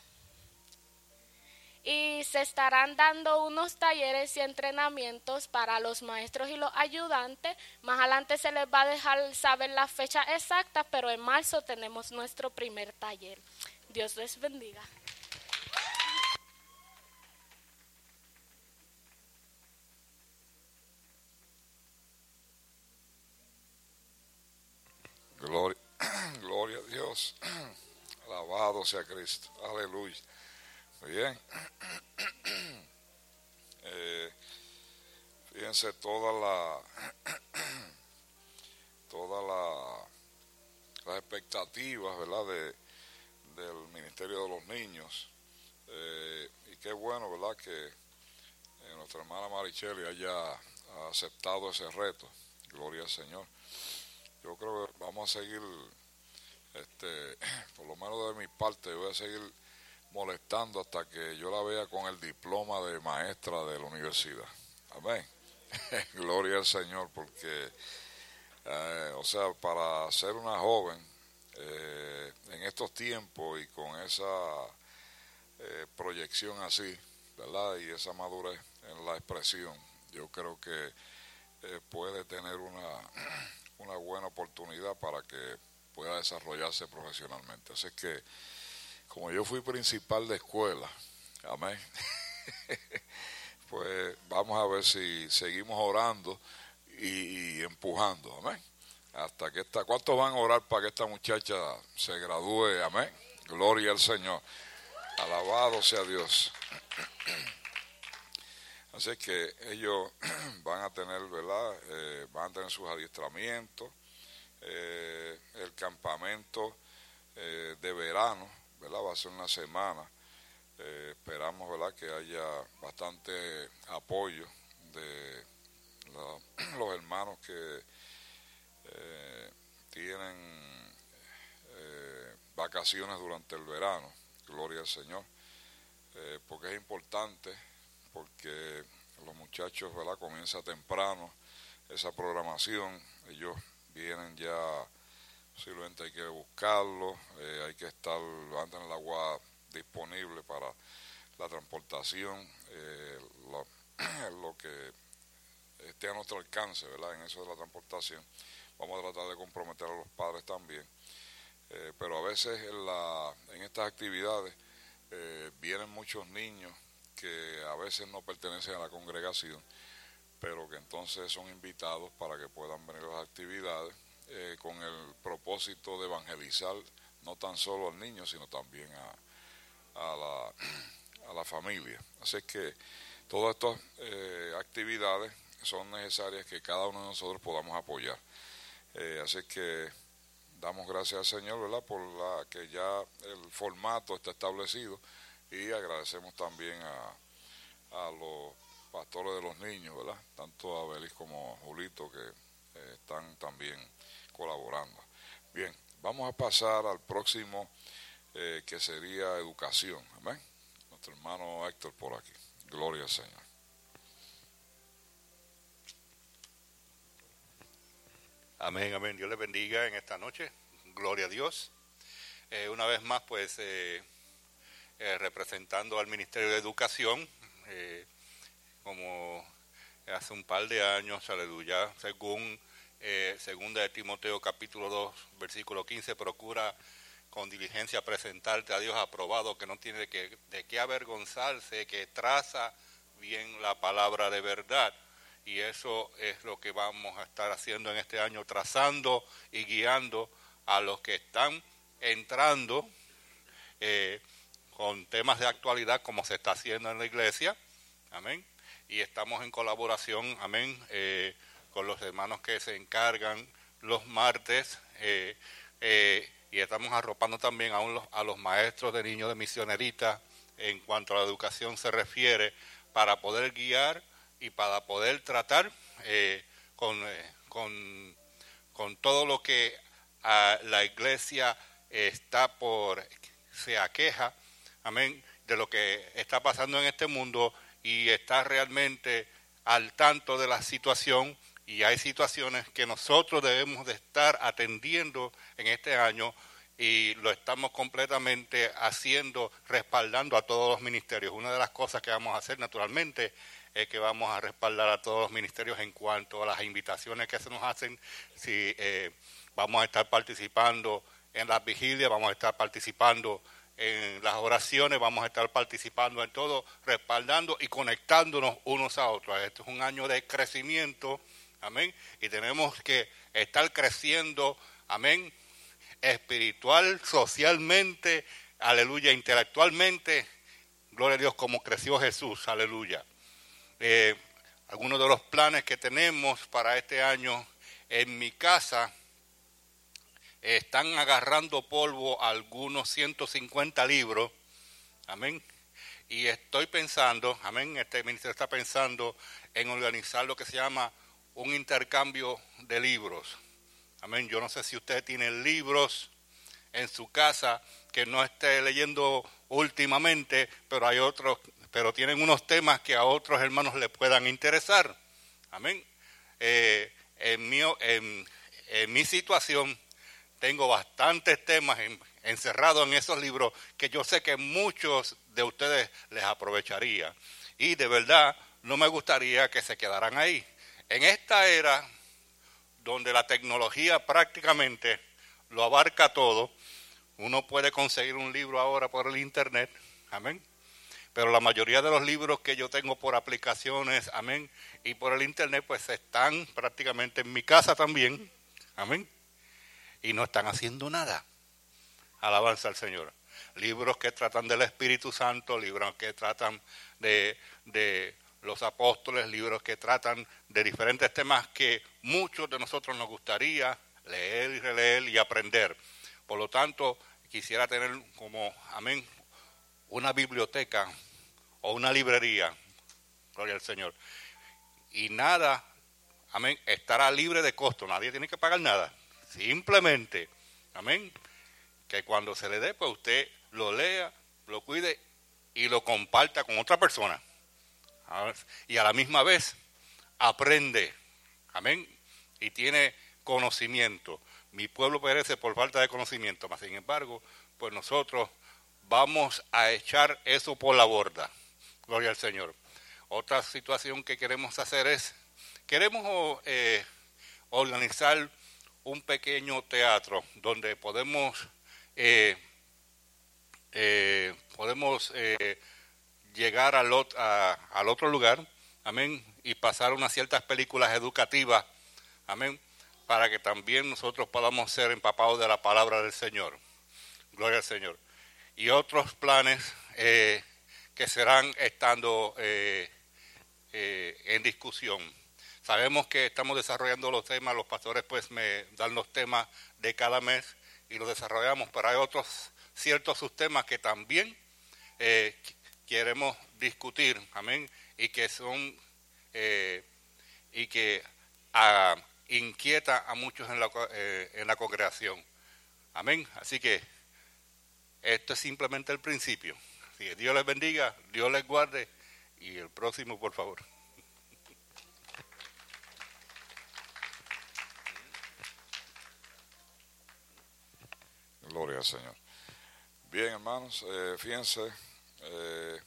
y se estarán dando unos talleres y entrenamientos para los maestros y los ayudantes. Más adelante se les va a dejar saber la fecha exacta, pero en marzo tenemos nuestro primer taller. Dios les bendiga. Gloria, gloria a Dios. Alabado sea Cristo. Aleluya. Bien. Eh, fíjense toda la todas la, las expectativas verdad de, del ministerio de los niños. Eh, y qué bueno verdad que eh, nuestra hermana Marichelli haya aceptado ese reto. Gloria al Señor. Yo creo que vamos a seguir este por lo menos de mi parte voy a seguir molestando hasta que yo la vea con el diploma de maestra de la universidad. Amén. Gloria al Señor, porque, eh, o sea, para ser una joven eh, en estos tiempos y con esa eh, proyección así, ¿verdad? Y esa madurez en la expresión, yo creo que puede tener una, una buena oportunidad para que pueda desarrollarse profesionalmente. Así que como yo fui principal de escuela, amén, pues vamos a ver si seguimos orando y, empujando, amén. Hasta que esta, ¿cuántos van a orar para que esta muchacha se gradúe? Amén. Gloria al Señor. Alabado sea Dios. Así que ellos van a tener, ¿verdad? Eh, van a tener sus adiestramientos, eh, el campamento eh, de verano ¿verdad? Va a ser una semana. Eh, esperamos, ¿verdad? Que haya bastante apoyo de los hermanos que eh, tienen eh, vacaciones durante el verano. Gloria al Señor. porque es importante, porque los muchachos, ¿verdad? Comienza temprano esa programación. Ellos vienen ya Posiblemente hay que buscarlo, eh, hay que estar, van a tener el agua disponible para la transportación, eh, lo, que esté a nuestro alcance, ¿verdad? En eso de la transportación. Vamos a tratar de comprometer a los padres también. Eh, pero a veces en, la, en estas actividades vienen muchos niños que a veces no pertenecen a la congregación, pero que entonces son invitados para que puedan venir a las actividades eh, con el propósito de evangelizar no tan solo al niño, sino también a, a, la, a la familia. Así que todas estas eh, actividades son necesarias que cada uno de nosotros podamos apoyar. Eh, así que damos gracias al Señor, ¿verdad? Por la que ya el formato está establecido y agradecemos también a, a los pastores de los niños, ¿verdad? Tanto a Belis como a Julito que están también colaborando. Bien, vamos a pasar al próximo eh, que sería educación. Amén. Nuestro hermano Héctor por aquí. Gloria al Señor. Amén, amén. Dios le bendiga en esta noche. Gloria a Dios. Eh, una vez más, pues, eh, representando al Ministerio de Educación, como hace un par de años, aleluya, según eh, segunda de Timoteo capítulo 2, versículo 15, procura con diligencia presentarte a Dios aprobado, que no tiene que, de qué avergonzarse, que traza bien la palabra de verdad. Y eso es lo que vamos a estar haciendo en este año, trazando y guiando a los que están entrando eh, con temas de actualidad como se está haciendo en la iglesia. Amén. Y estamos en colaboración, amén. Eh, con los hermanos que se encargan los martes eh, eh, y estamos arropando también a, a los maestros de niños de misioneritas en cuanto a la educación se refiere para poder guiar y para poder tratar eh, con, con, con todo lo que ah, la iglesia está por, se aqueja, amén, de lo que está pasando en este mundo y está realmente al tanto de la situación y hay situaciones que nosotros debemos de estar atendiendo en este año y lo estamos completamente haciendo, respaldando a todos los ministerios. Una de las cosas que vamos a hacer naturalmente es que vamos a respaldar a todos los ministerios en cuanto a las invitaciones que se nos hacen, si eh, vamos a estar participando en las vigilias, vamos a estar participando en las oraciones, vamos a estar participando en todo, respaldando y conectándonos unos a otros. Este es un año de crecimiento, amén, y tenemos que estar creciendo, amén, espiritual, socialmente, aleluya, intelectualmente, gloria a Dios, como creció Jesús, aleluya. Eh, algunos de los planes que tenemos para este año en mi casa, están agarrando polvo algunos 150 libros, amén. Y estoy pensando, amén, este ministerio está pensando en organizar lo que se llama un intercambio de libros. Amén. Yo no sé si usted tiene libros en su casa que no esté leyendo últimamente, pero hay otros, pero tienen unos temas que a otros hermanos le puedan interesar. Amén. Eh, en, mi, en mi situación, tengo bastantes temas encerrados en esos libros que yo sé que muchos de ustedes les aprovecharía. Y de verdad no me gustaría que se quedaran ahí. En esta era donde la tecnología prácticamente lo abarca todo, uno puede conseguir un libro ahora por el Internet, amén. Pero la mayoría de los libros que yo tengo por aplicaciones, amén, y por el Internet, pues están prácticamente en mi casa también, amén y no están haciendo nada. Alabanza al Señor. Libros que tratan del Espíritu Santo, libros que tratan de, de los apóstoles, libros que tratan de diferentes temas que muchos de nosotros nos gustaría leer y releer y aprender. Por lo tanto, quisiera tener como, amén, una biblioteca o una librería, gloria al Señor. Y nada, amén, estará libre de costo, nadie tiene que pagar nada. Simplemente, amén, que cuando se le dé, pues usted lo lea, lo cuide y lo comparta con otra persona. Y a la misma vez aprende, amén, y tiene conocimiento. Mi pueblo perece por falta de conocimiento, mas sin embargo, pues nosotros vamos a echar eso por la borda. Gloria al Señor. Otra situación que queremos hacer es, queremos eh, organizar un pequeño teatro donde podemos, eh, eh, podemos llegar al, al otro lugar, amén, y pasar unas ciertas películas educativas, amén, para que también nosotros podamos ser empapados de la palabra del Señor. Gloria al Señor. Y otros planes que serán estando en discusión. Sabemos que estamos desarrollando los temas, los pastores pues me dan los temas de cada mes y los desarrollamos, pero hay otros ciertos subtemas que también eh, queremos discutir, amén, y que son eh, y que ah, inquieta a muchos en la, eh, en la congregación, amén. Así que esto es simplemente el principio. Así Dios les bendiga, Dios les guarde y el próximo, por favor. Gloria al Señor. Bien, hermanos, eh, fíjense, eh,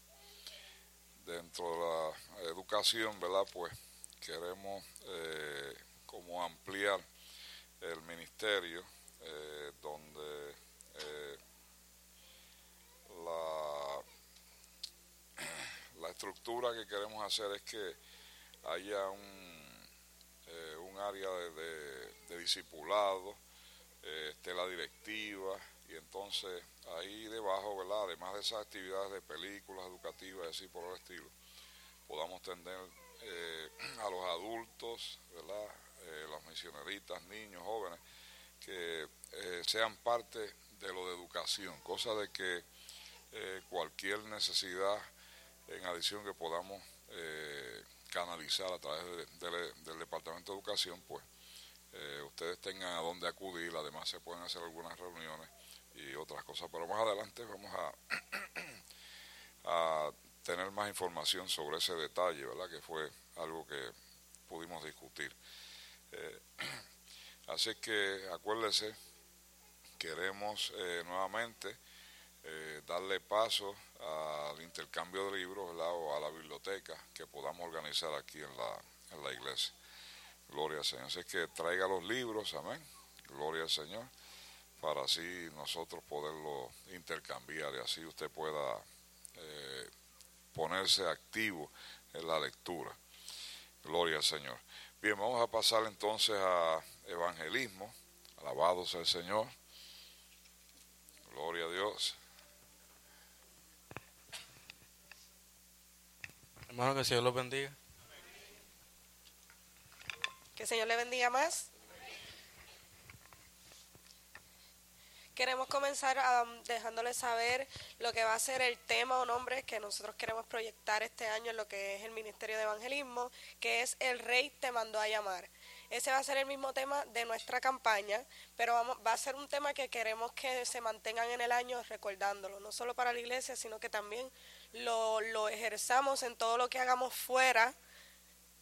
dentro de la educación, ¿verdad? Pues queremos eh, como ampliar el ministerio, donde la, la estructura que queremos hacer es que haya un, un área de, de discipulado, eh, esté la directiva y entonces ahí debajo, ¿verdad? Además de esas actividades de películas educativas así por el estilo, podamos tener eh, a los adultos, ¿verdad? Eh, las misioneritas, niños, jóvenes, que sean parte de lo de educación, cosa de que cualquier necesidad en adición que podamos canalizar a través del Departamento de Educación, pues eh, ustedes tengan a dónde acudir, además se pueden hacer algunas reuniones y otras cosas, pero más adelante vamos a, a tener más información sobre ese detalle, ¿verdad? Que fue algo que pudimos discutir. Eh, así que acuérdese, queremos eh, nuevamente eh, darle paso al intercambio de libros o a la biblioteca que podamos organizar aquí en la, en la iglesia. Gloria al Señor. Así que traiga los libros, amén. Gloria al Señor, para así nosotros poderlo intercambiar y así usted pueda eh, ponerse activo en la lectura. Gloria al Señor. Bien, vamos a pasar entonces a evangelismo. Alabado sea el Señor. Gloria a Dios. Hermano, que el Señor los bendiga. Que el Señor le bendiga más. Queremos comenzar um, dejándoles saber lo que va a ser el tema o nombre que nosotros queremos proyectar este año en lo que es el Ministerio de Evangelismo, que es El Rey te mandó a llamar. Ese va a ser el mismo tema de nuestra campaña, pero vamos, va a ser un tema que queremos que se mantengan en el año recordándolo, no solo para la iglesia, sino que también lo, lo ejerzamos en todo lo que hagamos fuera,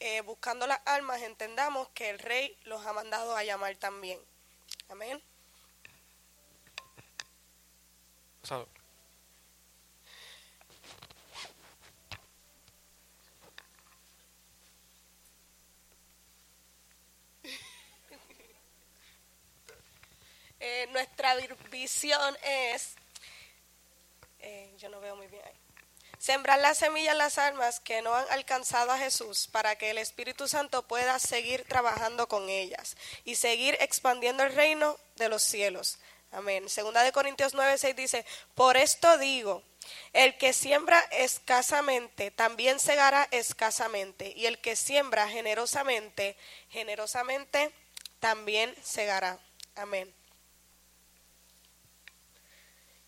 eh, buscando las almas, entendamos que el rey los ha mandado a llamar también. Amén. Eh, nuestra visión es, eh, yo no veo muy bien Sembrar las semillas las almas que no han alcanzado a Jesús para que el Espíritu Santo pueda seguir trabajando con ellas y seguir expandiendo el reino de los cielos. Amén. Segunda de Corintios 9, 6 dice, por esto digo, el que siembra escasamente también segará escasamente, y el que siembra generosamente, generosamente también segará. Amén.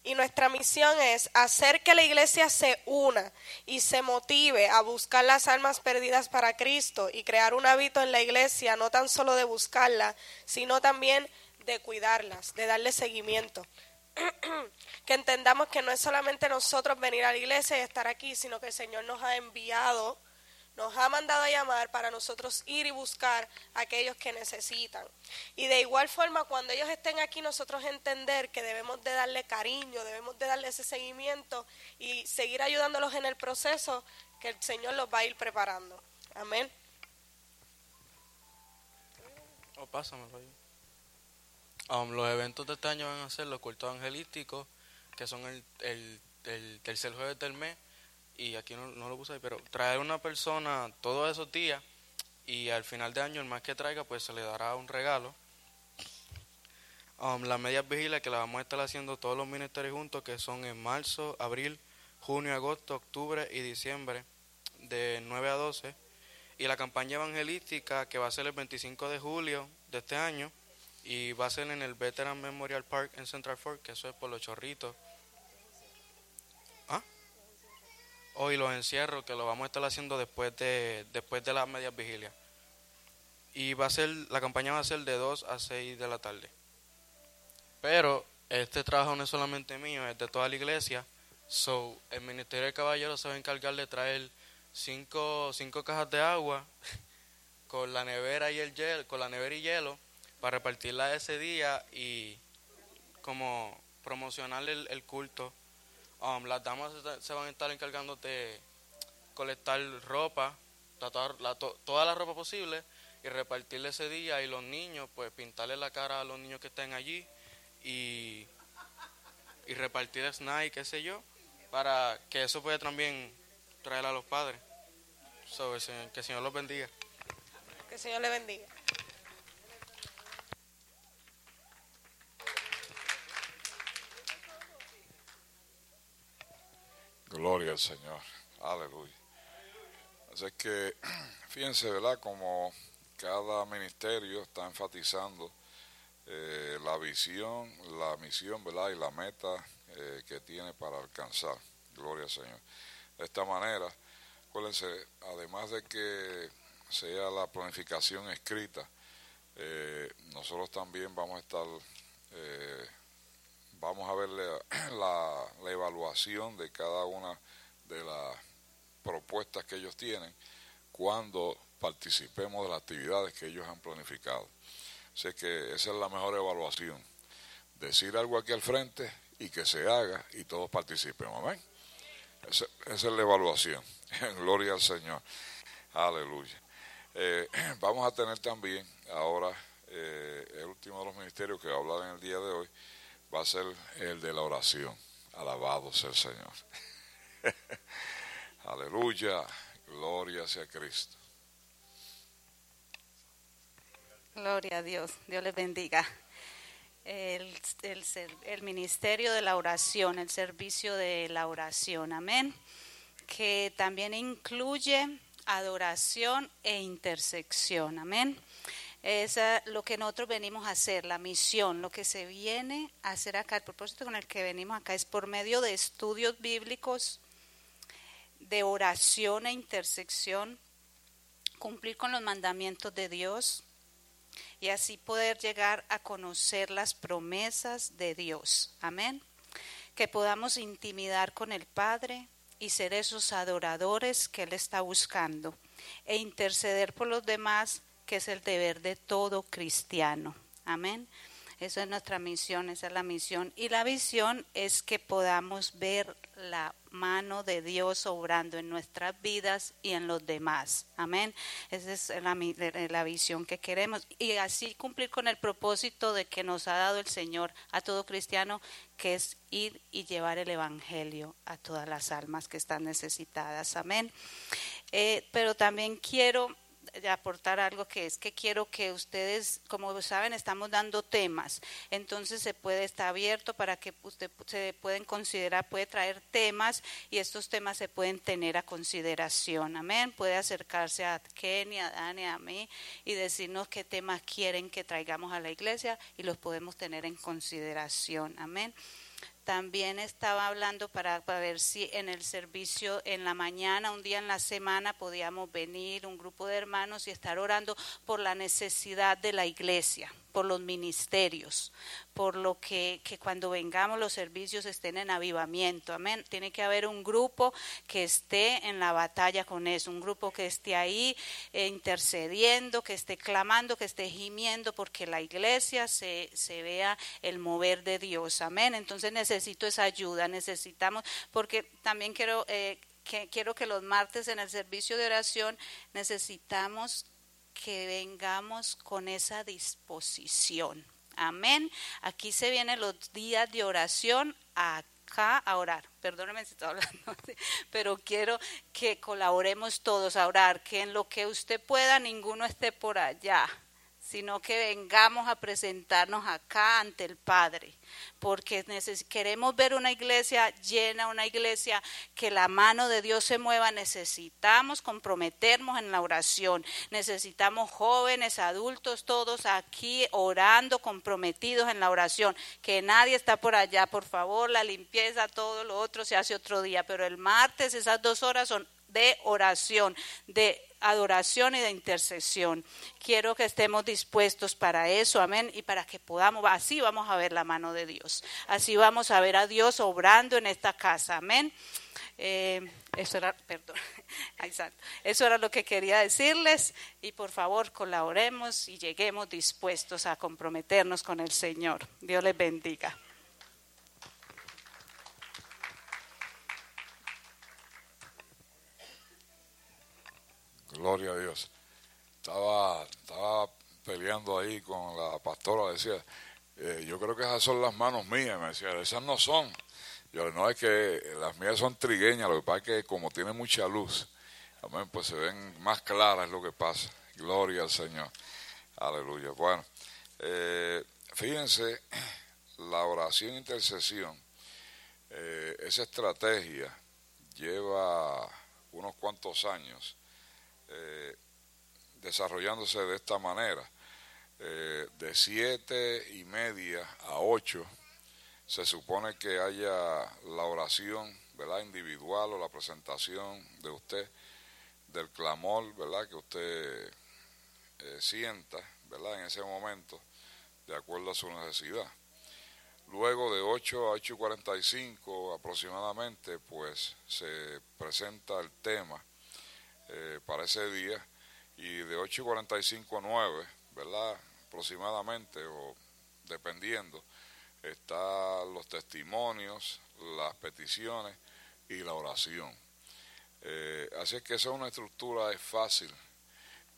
Y nuestra misión es hacer que la iglesia se una y se motive a buscar las almas perdidas para Cristo y crear un hábito en la iglesia, no tan solo de buscarlas, sino también cuidarlas, de darle seguimiento. que entendamos que no es solamente nosotros venir a la iglesia y estar aquí, sino que el Señor nos ha enviado nos ha mandado a llamar para nosotros ir y buscar a aquellos que necesitan. Y de igual forma, cuando ellos estén aquí, nosotros entender que debemos de darle cariño, debemos de darle ese seguimiento y seguir ayudándolos en el proceso que el Señor los va a ir preparando. Amén. Oh, um, los eventos de este año van a ser los cultos angelísticos, que son el, el, el tercer jueves del mes y aquí no, no lo puse pero traer una persona todos esos días y al final de año el más que traiga pues se le dará un regalo. Um, las medias vigilias que las vamos a estar haciendo todos los ministerios juntos que son en marzo, abril, junio, agosto, octubre y diciembre de 9 a 12 y la campaña evangelística que va a ser el 25 de julio de este año y va a ser en el Veteran Memorial Park en Central Fork, que eso es por los chorritos hoy los encierros, que lo vamos a estar haciendo después de, después de las medias vigilias. Y va a ser, la campaña va a ser de 2 a 6 de la tarde. Pero este trabajo no es solamente mío, es de toda la iglesia. So, el Ministerio de Caballeros se va a encargar de traer cinco, cinco cajas de agua con la nevera y el hielo, con la nevera y hielo para repartirla ese día y como promocionar el culto Um, las damas se van a estar encargando de colectar ropa, toda la ropa posible y repartirle ese día y los niños, pues pintarle la cara a los niños que estén allí y, repartir snack, qué sé yo, para que eso pueda también traer a los padres. que el Señor los bendiga. Que el Señor le bendiga. Gloria al Señor. Aleluya. Así que, fíjense, ¿verdad? Como cada ministerio está enfatizando eh, la visión, la misión, ¿verdad? Y la meta eh, que tiene para alcanzar. Gloria al Señor. De esta manera, Acuérdense, además de que sea la planificación escrita, eh, nosotros también vamos a estar, eh, vamos a ver la, evaluación de cada una de las propuestas que ellos tienen cuando participemos de las actividades que ellos han planificado. Así que esa es la mejor evaluación. Decir algo aquí al frente y que se haga y todos participemos. Amén. Esa, es la evaluación. Gloria al Señor. Aleluya. Eh, vamos a tener también ahora eh, el último de los ministerios que va a hablar en el día de hoy. Va a ser el de la oración. Alabado sea el Señor. Aleluya. Gloria sea Cristo. Gloria a Dios. Dios les bendiga. El, el, ministerio de la oración, el servicio de la oración. Amén. Que también incluye adoración e intersección. Amén. Es lo que nosotros venimos a hacer, la misión, lo que se viene a hacer acá. El propósito con el que venimos acá es por medio de estudios bíblicos, de oración e intersección, cumplir con los mandamientos de Dios, y así poder llegar a conocer las promesas de Dios. Amén. Que podamos intimidar con el Padre y ser esos adoradores que Él está buscando e interceder por los demás, que es el deber de todo cristiano. Amén. Esa es nuestra misión, esa es la misión. Y la visión es que podamos ver la mano de Dios obrando en nuestras vidas y en los demás. Amén. Esa es la, la, visión que queremos. Y así cumplir con el propósito de que nos ha dado el Señor a todo cristiano, que es ir y llevar el Evangelio a todas las almas que están necesitadas. Amén. Eh, pero también quiero aportar algo que es que quiero que ustedes, como saben, estamos dando temas, entonces se puede estar abierto para que usted se pueden considerar, puede traer temas y estos temas se pueden tener a consideración, amén. Puede acercarse a Kenny, a Dani, a mí y decirnos qué temas quieren que traigamos a la iglesia y los podemos tener en consideración, amén. También estaba hablando para, ver si en el servicio en la mañana, un día en la semana, podíamos venir un grupo de hermanos y estar orando por la necesidad de la iglesia por los ministerios, por lo que, que, cuando vengamos los servicios estén en avivamiento. Amén. Tiene que haber un grupo que esté en la batalla con eso, un grupo que esté ahí eh, intercediendo, que esté clamando, que esté gimiendo, porque la iglesia se, se vea el mover de Dios. Amén. Entonces necesito esa ayuda, necesitamos, porque también quiero... Eh, que quiero que los martes en el servicio de oración necesitamos que vengamos con esa disposición. Amén. Aquí se vienen los días de oración acá a orar. Perdóneme si estoy hablando, pero quiero que colaboremos todos a orar, que en lo que usted pueda ninguno esté por allá sino que vengamos a presentarnos acá ante el Padre, porque queremos ver una iglesia llena, una iglesia que la mano de Dios se mueva, necesitamos comprometernos en la oración, necesitamos jóvenes, adultos, todos aquí orando, comprometidos en la oración, que nadie está por allá, por favor, la limpieza, todo lo otro se hace otro día, pero el martes esas dos horas son de oración, de adoración y de intercesión. Quiero que estemos dispuestos para eso, amén, y para que podamos, así vamos a ver la mano de Dios, así vamos a ver a Dios obrando en esta casa, amén. Eh, eso era, perdón, exacto. Eso era lo que quería decirles y por favor colaboremos y lleguemos dispuestos a comprometernos con el Señor. Dios les bendiga. Gloria a Dios. Estaba, estaba peleando ahí con la pastora, decía, eh, yo creo que esas son las manos mías, me decía, esas no son. Yo no es que las mías son trigueñas, lo que pasa es que como tiene mucha luz, amén, pues se ven más claras lo que pasa. Gloria al Señor. Aleluya. Bueno, eh, fíjense, la oración e intercesión, eh, esa estrategia lleva unos cuantos años eh, desarrollándose de esta manera. Eh, de siete y media a ocho se supone que haya la oración ¿verdad? individual o la presentación de usted del clamor, ¿verdad? Que usted eh, sienta, ¿verdad? En ese momento, de acuerdo a su necesidad. Luego de 8 a 8 y 45 aproximadamente, pues se presenta el tema eh, para ese día y de 8 y 45 a 9, ¿verdad? Aproximadamente o dependiendo, están los testimonios, las peticiones y la oración. Eh, así es que esa es una estructura, es fácil,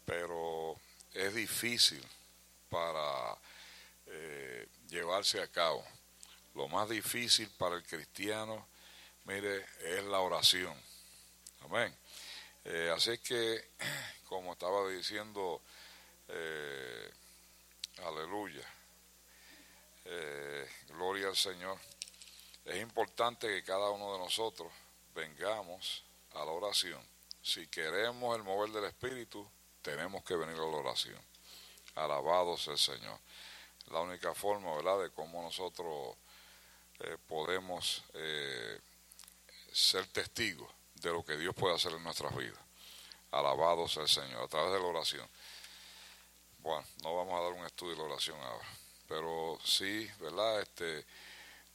pero es difícil para eh, llevarse a cabo. Lo más difícil para el cristiano, mire, es la oración. Amén. Eh, así que, como estaba diciendo, eh, aleluya, gloria al Señor, es importante que cada uno de nosotros vengamos a la oración. Si queremos el mover del Espíritu, tenemos que venir a la oración. Alabado sea el Señor. La única forma, ¿verdad?, de cómo nosotros eh, podemos eh, ser testigos de lo que Dios puede hacer en nuestras vidas. Alabado sea el Señor, a través de la oración. Bueno, no vamos a dar un estudio de la oración ahora, pero sí, ¿verdad? Este,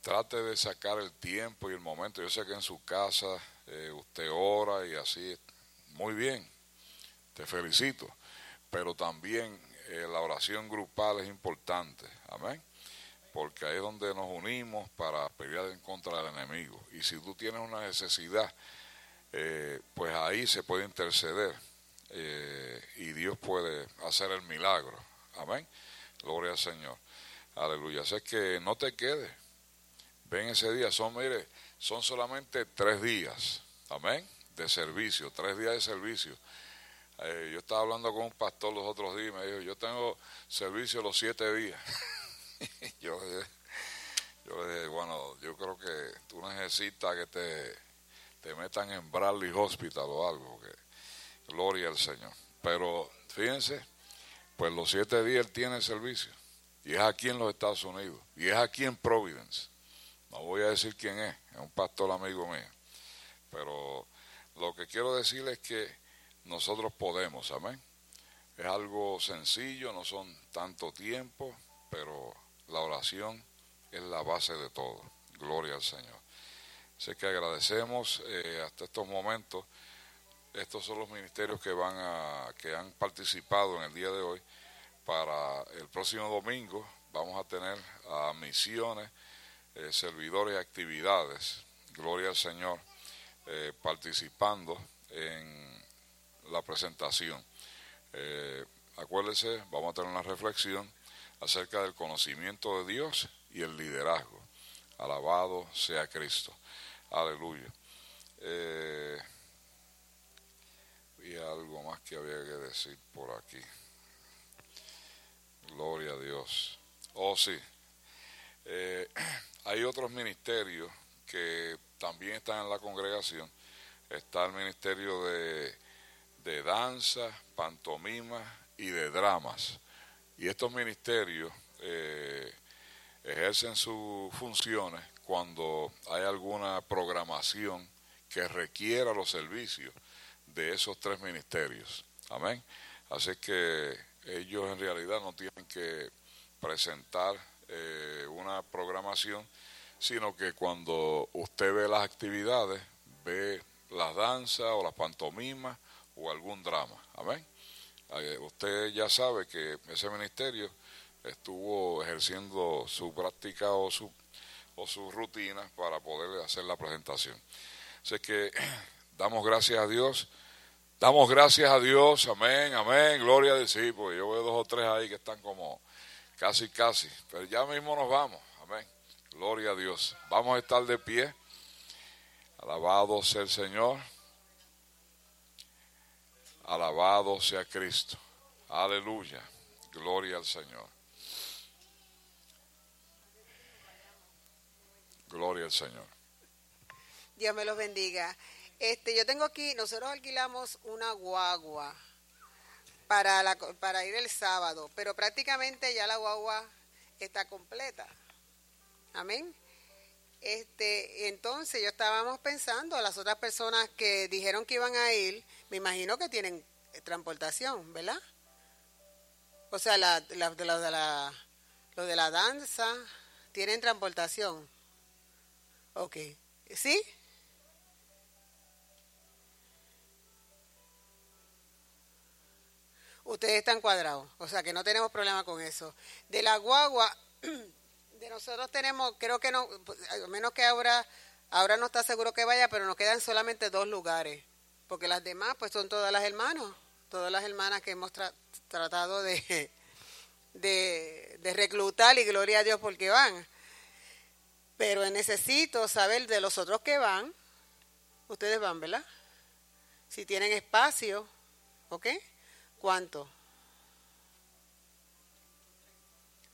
trate de sacar el tiempo y el momento. Yo sé que en su casa eh, usted ora y así, muy bien, te felicito, pero también la oración grupal es importante, amén porque ahí es donde nos unimos para pelear en contra del enemigo. Y si tú tienes una necesidad, eh, pues ahí se puede interceder eh, y Dios puede hacer el milagro. Amén. Gloria al Señor. Aleluya. Así que no te quedes. Ven ese día. Son, mire, son solamente tres días. Amén. De servicio. Tres días de servicio. Eh, yo estaba hablando con un pastor los otros días y me dijo, yo tengo servicio los siete días. yo, yo le dije, bueno, yo creo que tú necesitas que te, te metan en Bradley Hospital o algo, que gloria al Señor. Pero fíjense, pues los siete días él tiene servicio. Y es aquí en los Estados Unidos. Y es aquí en Providence. No voy a decir quién es, es un pastor amigo mío. Pero lo que quiero decir es que nosotros podemos, amén. Es algo sencillo, no son tanto tiempo, pero la oración es la base de todo. Gloria al Señor. Sé que agradecemos eh, hasta estos momentos. Estos son los ministerios que van a, que han participado en el día de hoy. Para el próximo domingo vamos a tener misiones, eh, servidores y actividades. Gloria al Señor, eh, participando en la presentación. acuérdense, vamos a tener una reflexión acerca del conocimiento de Dios y el liderazgo. Alabado sea Cristo. Aleluya. Eh, y algo más que había que decir por aquí. Gloria a Dios. Oh, sí. Eh, hay otros ministerios que también están en la congregación. Está el ministerio de, de danza, pantomima y de dramas. Y estos ministerios eh, ejercen sus funciones cuando hay alguna programación que requiera los servicios de esos tres ministerios. Amén. Así que ellos en realidad no tienen que presentar eh, una programación, sino que cuando usted ve las actividades, ve las danzas o las pantomimas o algún drama. Amén. Eh, usted ya sabe que ese ministerio estuvo ejerciendo su práctica o su, sus rutinas para poder hacer la presentación. Así que damos gracias a Dios. Damos gracias a Dios, amén, amén, gloria sí, porque yo veo dos o tres ahí que están como casi, casi, pero ya mismo nos vamos, amén, gloria a Dios. Vamos a estar de pie, alabado sea el Señor. Alabado sea Cristo. Aleluya. Gloria al Señor. Gloria al Señor. Dios me los bendiga. Este, yo tengo aquí, nosotros alquilamos una guagua para, la, para ir el sábado, pero prácticamente ya la guagua está completa. Amén. Este, entonces yo estábamos pensando, las otras personas que dijeron que iban a ir, me imagino que tienen transportación, ¿verdad? O sea, la, la, de la, de la, lo de la danza, tienen transportación. Ok. ¿Sí? Ustedes están cuadrados, o sea que no tenemos problema con eso. De la guagua, de nosotros tenemos, creo que no, al menos que ahora, ahora no está seguro que vaya, pero nos quedan solamente dos lugares, porque las demás pues son todas las hermanas, todas las hermanas que hemos tratado de reclutar y gloria a Dios porque van. Pero necesito saber de los otros que van, ustedes van, ¿verdad? Si tienen espacio, ¿ok? ¿Cuánto?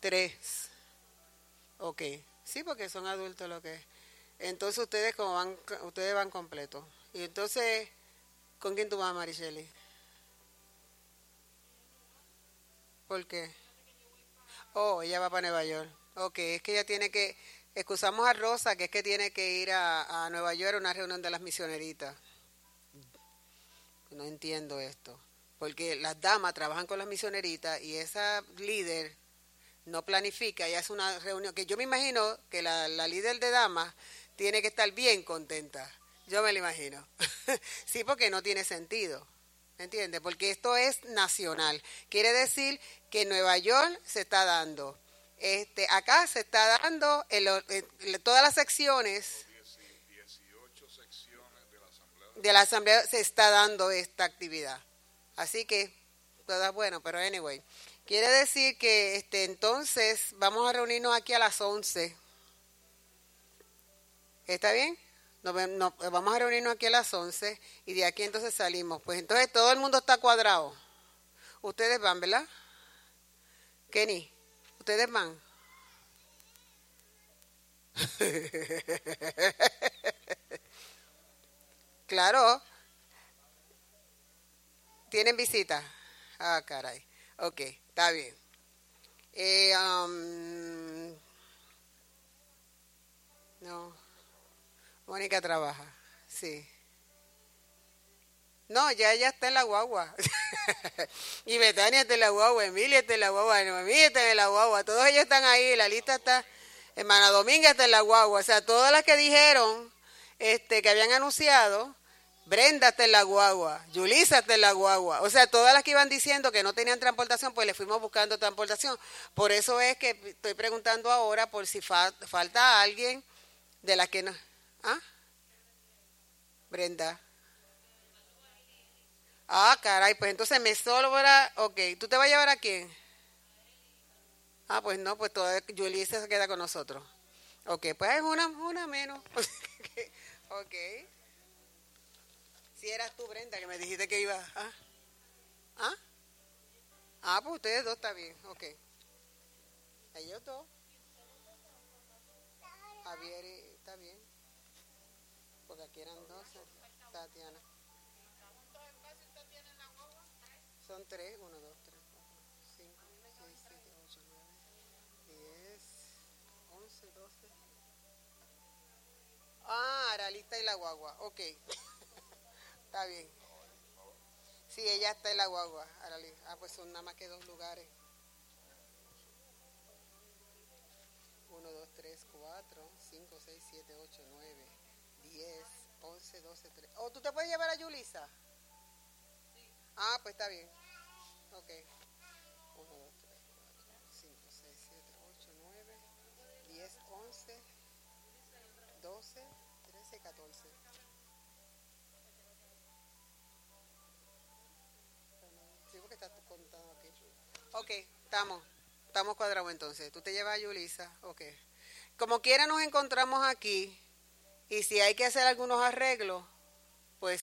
Tres. Ok, sí, porque son adultos lo que Entonces ustedes como van, ustedes van completos. Y entonces, ¿con quién tú vas, Maricheli? ¿Por qué? Oh, ella va para Nueva York. Ok, es que ella tiene que, excusamos a Rosa, que es que tiene que ir a, a Nueva York a una reunión de las misioneritas. No entiendo esto, porque las damas trabajan con las misioneritas y esa líder no planifica y hace una reunión, que yo me imagino que la, líder de damas tiene que estar bien contenta. Yo me lo imagino. sí, porque no tiene sentido. ¿Entiendes? Porque esto es nacional. Quiere decir que Nueva York se está dando. Este, acá se está dando todas las secciones de la asamblea se está dando esta actividad. Así que, todo bueno, pero anyway. Quiere decir que este, entonces vamos a reunirnos aquí a las 11. ¿Está bien? Nos, vamos a reunirnos aquí a las 11 y de aquí entonces salimos. Pues entonces todo el mundo está cuadrado. Ustedes van, ¿verdad? Kenny, ustedes van. claro. ¿Tienen visita? Ah, caray. Ok. Está bien. Eh, um, no. Mónica trabaja, sí. No, ya ella está en la guagua. y Betania está en la guagua, Emilia está en la guagua, Noemí está en la guagua. Todos ellos están ahí, la lista está. Hermana Dominga está en la guagua. O sea, todas las que dijeron este, que habían anunciado, Brenda está en la guagua, Yulisa está en la guagua. O sea, todas las que iban diciendo que no tenían transportación, pues le fuimos buscando transportación. Por eso es que estoy preguntando ahora por si falta alguien de las que no. ¿Ah? Brenda. Ah, caray, pues entonces me solo para. Ok, ¿tú te vas a llevar a quién? Ah, pues no, pues toda Yulisa se queda con nosotros. Ok, pues es una, una menos. ok. Si eras tú, Brenda, que me dijiste que iba. ¿Ah? ¿Ah? Ah, pues ustedes dos está bien. Ok. Ellos dos. Javier está bien. Porque aquí eran 3, 1, 2, 3, 4, 5, 6, 7, 8, 9, 10, 11, 12. Ah, Aralita y la guagua, ok. está bien. Sí, ella está en la guagua, Ah, pues son nada más que dos lugares. 1, 2, 3, 4, 5, 6, 7, 8, 9, 10, 11, 12, 13. Oh, ¿tú te puedes llevar a Yulisa? Ah, pues está bien. Ok. 1, 2, 3, 4, 5, 6, 7, 8, 9, 10, 11, 12, 13, 14. Ok, estamos. Estamos cuadrados entonces. Tú te llevas a Yulisa. Ok. Como quiera nos encontramos aquí. Y si hay que hacer algunos arreglos,